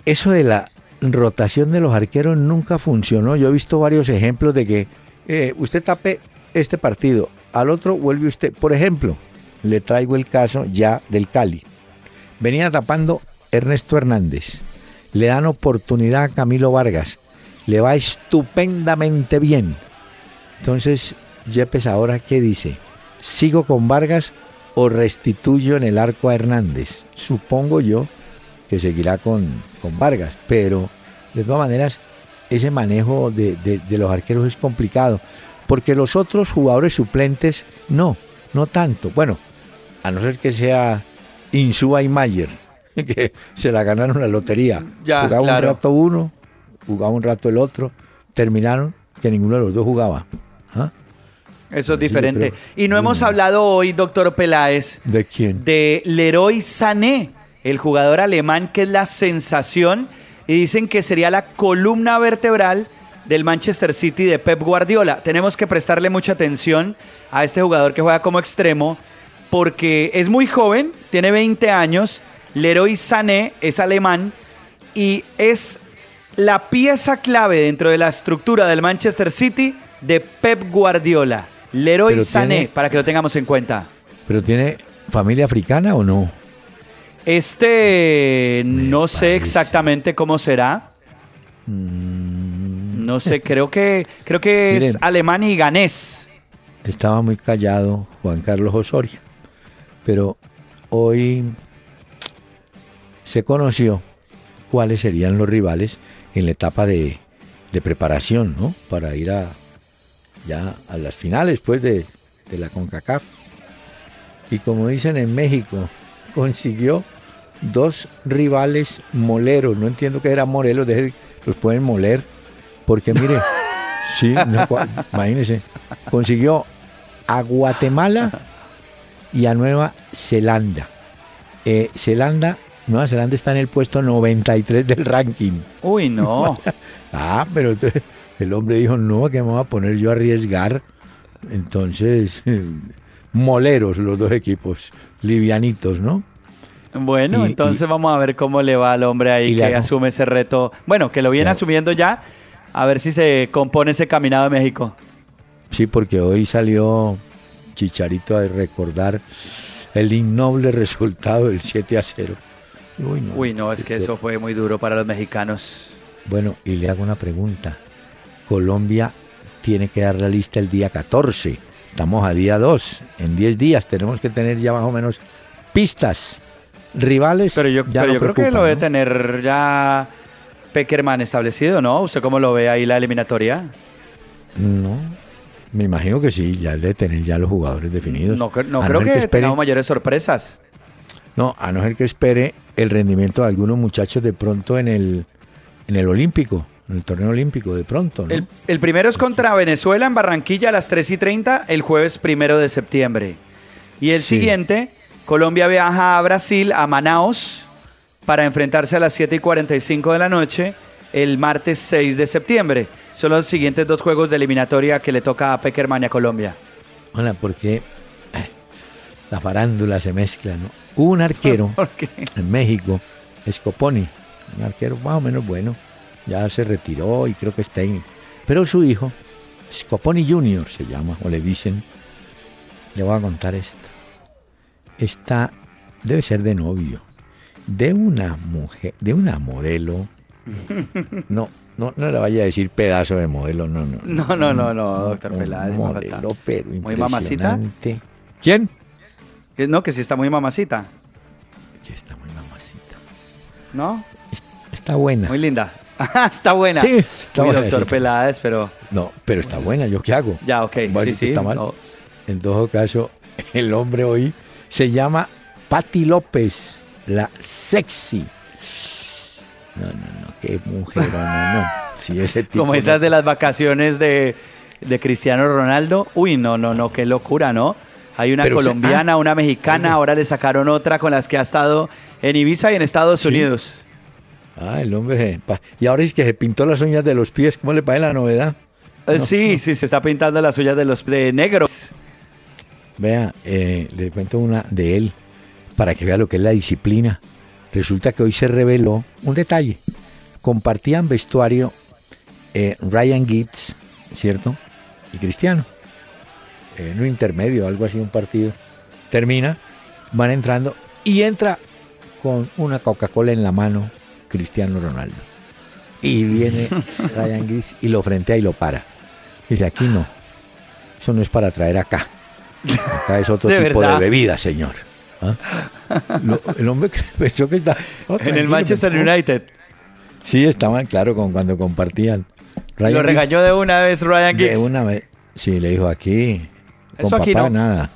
eso de la rotación de los arqueros nunca funcionó. Yo he visto varios ejemplos de que eh, usted tape este partido, al otro vuelve usted. Por ejemplo, le traigo el caso ya del Cali. Venía tapando Ernesto Hernández. Le dan oportunidad a Camilo Vargas. Le va estupendamente bien. Entonces, Yepes ahora, ¿qué dice? ¿Sigo con Vargas o restituyo en el arco a Hernández? Supongo yo que seguirá con, con Vargas, pero de todas maneras, ese manejo de, de- de los arqueros es complicado, porque los otros jugadores suplentes no, no tanto. Bueno, a no ser que sea Insúa y Mayer, que se la ganaron la lotería. Ya, jugaba claro. un rato uno, jugaba un rato el otro, terminaron que ninguno de los dos jugaba. ¿Ah? Eso es diferente. Y no hemos hablado hoy, doctor Peláez, ¿De quién? de Leroy Sané, el jugador alemán que es la sensación y dicen que sería la columna vertebral del Manchester City de Pep Guardiola. Tenemos que prestarle mucha atención a este jugador que juega como extremo porque es muy joven, tiene 20 años, Leroy Sané es alemán y es la pieza clave dentro de la estructura del Manchester City de Pep Guardiola. Leroy Pero Sané, tiene- para que lo tengamos en cuenta. ¿Pero tiene familia africana o no? Este no sé exactamente cómo será. No sé, creo que creo que es Miren. alemán y ganés. Estaba muy callado Juan Carlos Osorio, pero hoy se conoció cuáles serían los rivales en la etapa de, de preparación, ¿no? Para ir a ya a las finales, pues, de, de la CONCACAF. Y como dicen en México, consiguió dos rivales moleros. No entiendo qué era Morelos, deje- los pueden moler, porque mire, sí, no, imagínense, consiguió a Guatemala y a Nueva Zelanda. Eh, Zelanda, Nueva Zelanda está en el puesto 93 del ranking. Uy, no. Ah, pero entonces el hombre dijo, no, que me voy a poner yo a arriesgar. Entonces, moleros los dos equipos, livianitos, ¿no? Bueno, Y- entonces vamos a ver cómo le va al hombre ahí que hago- asume ese reto. Bueno, que lo viene asumiendo ya. A ver si se compone ese caminado de México. Sí, porque hoy salió Chicharito a recordar el innoble resultado del 7 a 0. Uy, no. Uy, no, es que eso fue muy duro para los mexicanos. Bueno, y le hago una pregunta. Colombia tiene que dar la lista el día 14. Estamos a día 2. En 10 días tenemos que tener ya más o menos pistas. Rivales. Pero yo, ya pero no yo creo que lo debe ¿no? tener ya Peckerman establecido, ¿no? ¿Usted cómo lo ve ahí la eliminatoria? No. Me imagino que sí, ya debe tener ya los jugadores definidos. No, creo que, espere- tengamos mayores sorpresas. No, a no ser que espere el rendimiento de algunos muchachos de pronto en el, en el Olímpico, en el torneo olímpico, de pronto, ¿no? El, el primero es contra Venezuela en Barranquilla a las 3 y 30 el jueves primero de septiembre. Y el Sí. siguiente, Colombia viaja a Brasil, a Manaos, para enfrentarse a las 7 y 45 de la noche el martes 6 de septiembre. Son los siguientes dos juegos de eliminatoria que le toca a Peckerman y a Colombia. Hola, porque la farándula se mezcla, ¿no? Hubo un arquero en México, Scoponi, un arquero más o menos bueno, ya se retiró y creo que es técnico. Pero su hijo, Scoponi Junior se llama, o le dicen, le voy a contar esto. Está, debe ser de novio, de una mujer, de una modelo. No, no, no le vaya a decir pedazo de modelo, no, no. No, no, no, no, doctor Peláez. modelo, pero Muy mamacita. ¿Quién? Que No, que sí está muy mamacita, Sí, está muy mamacita. ¿no? Está buena. Muy linda. está buena. Sí, está buena, doctor sí. Peláez, pero No, pero está buena, ¿yo qué hago? ya, ok. Sí, que sí. está mal. no. En todo caso, el hombre hoy se llama Patti López, la sexy. No, no, no, qué mujer, no, no, ese tipo Como no- esas de las vacaciones de, de Cristiano Ronaldo. Uy, no, no, no, qué locura, ¿no? Hay una Pero se- colombiana, ah, una mexicana, ahora le sacaron otra con las que ha estado en Ibiza y en Estados Sí. Unidos. Ah, el hombre. se- Y ahora es que se pintó las uñas de los pies. ¿Cómo le parece la novedad? Eh, No, sí, sí, se está pintando las suyas de los de negros. Vea, eh, le cuento una de él para que vea lo que es la disciplina. Resulta que hoy se reveló un detalle. Compartían vestuario eh, Ryan Giggs, ¿cierto? Y Cristiano. En un intermedio, algo así, un partido. Termina, van entrando y entra con una Coca-Cola en la mano Cristiano Ronaldo. Y viene Ryan Giggs y lo frentea y lo para. Dice, aquí no. Eso no es para traer acá. Acá es otro ¿De tipo verdad? de bebida, señor. ¿Ah? Lo- el hombre pensó que está... no, En el Manchester. United. Sí, estaban, claro, con cuando compartían. Ryan Lo Giggs, regañó de una vez Ryan de Giggs. una vez. Sí, le dijo aquí. Con Eso aquí papá no. nada.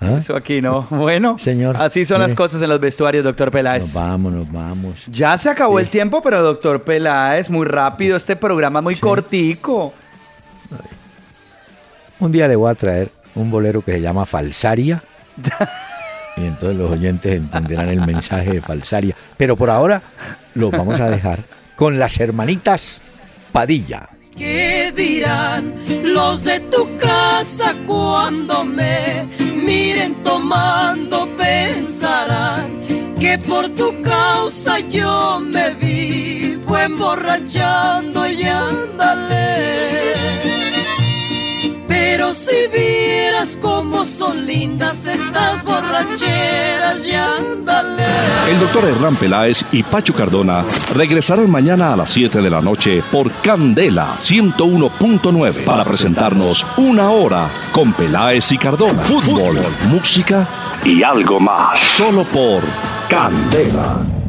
¿Ah? Eso aquí no. Bueno, Señor, así son las mire. cosas en los vestuarios, doctor Nos Peláez. vamos, nos vamos. Ya se acabó Sí. el tiempo, pero doctor Peláez, muy rápido, este programa muy cortico. Un día le voy a traer un bolero que se llama Falsaria. y entonces los oyentes entenderán el mensaje de Falsaria. Pero por ahora lo vamos a dejar con las hermanitas Padilla. ¿Qué dirán los de tu casa cuando me miren tomando? Pensarán que por tu causa yo me vivo emborrachando y ándale. Pero si vieras cómo son lindas estas borracheras, y ándale. El doctor Hernán Peláez y Pacho Cardona regresarán mañana a las 7 de la noche por Candela 101.9 para presentarnos una hora con Peláez y Cardona. Fútbol, música y algo más. Solo por Candela.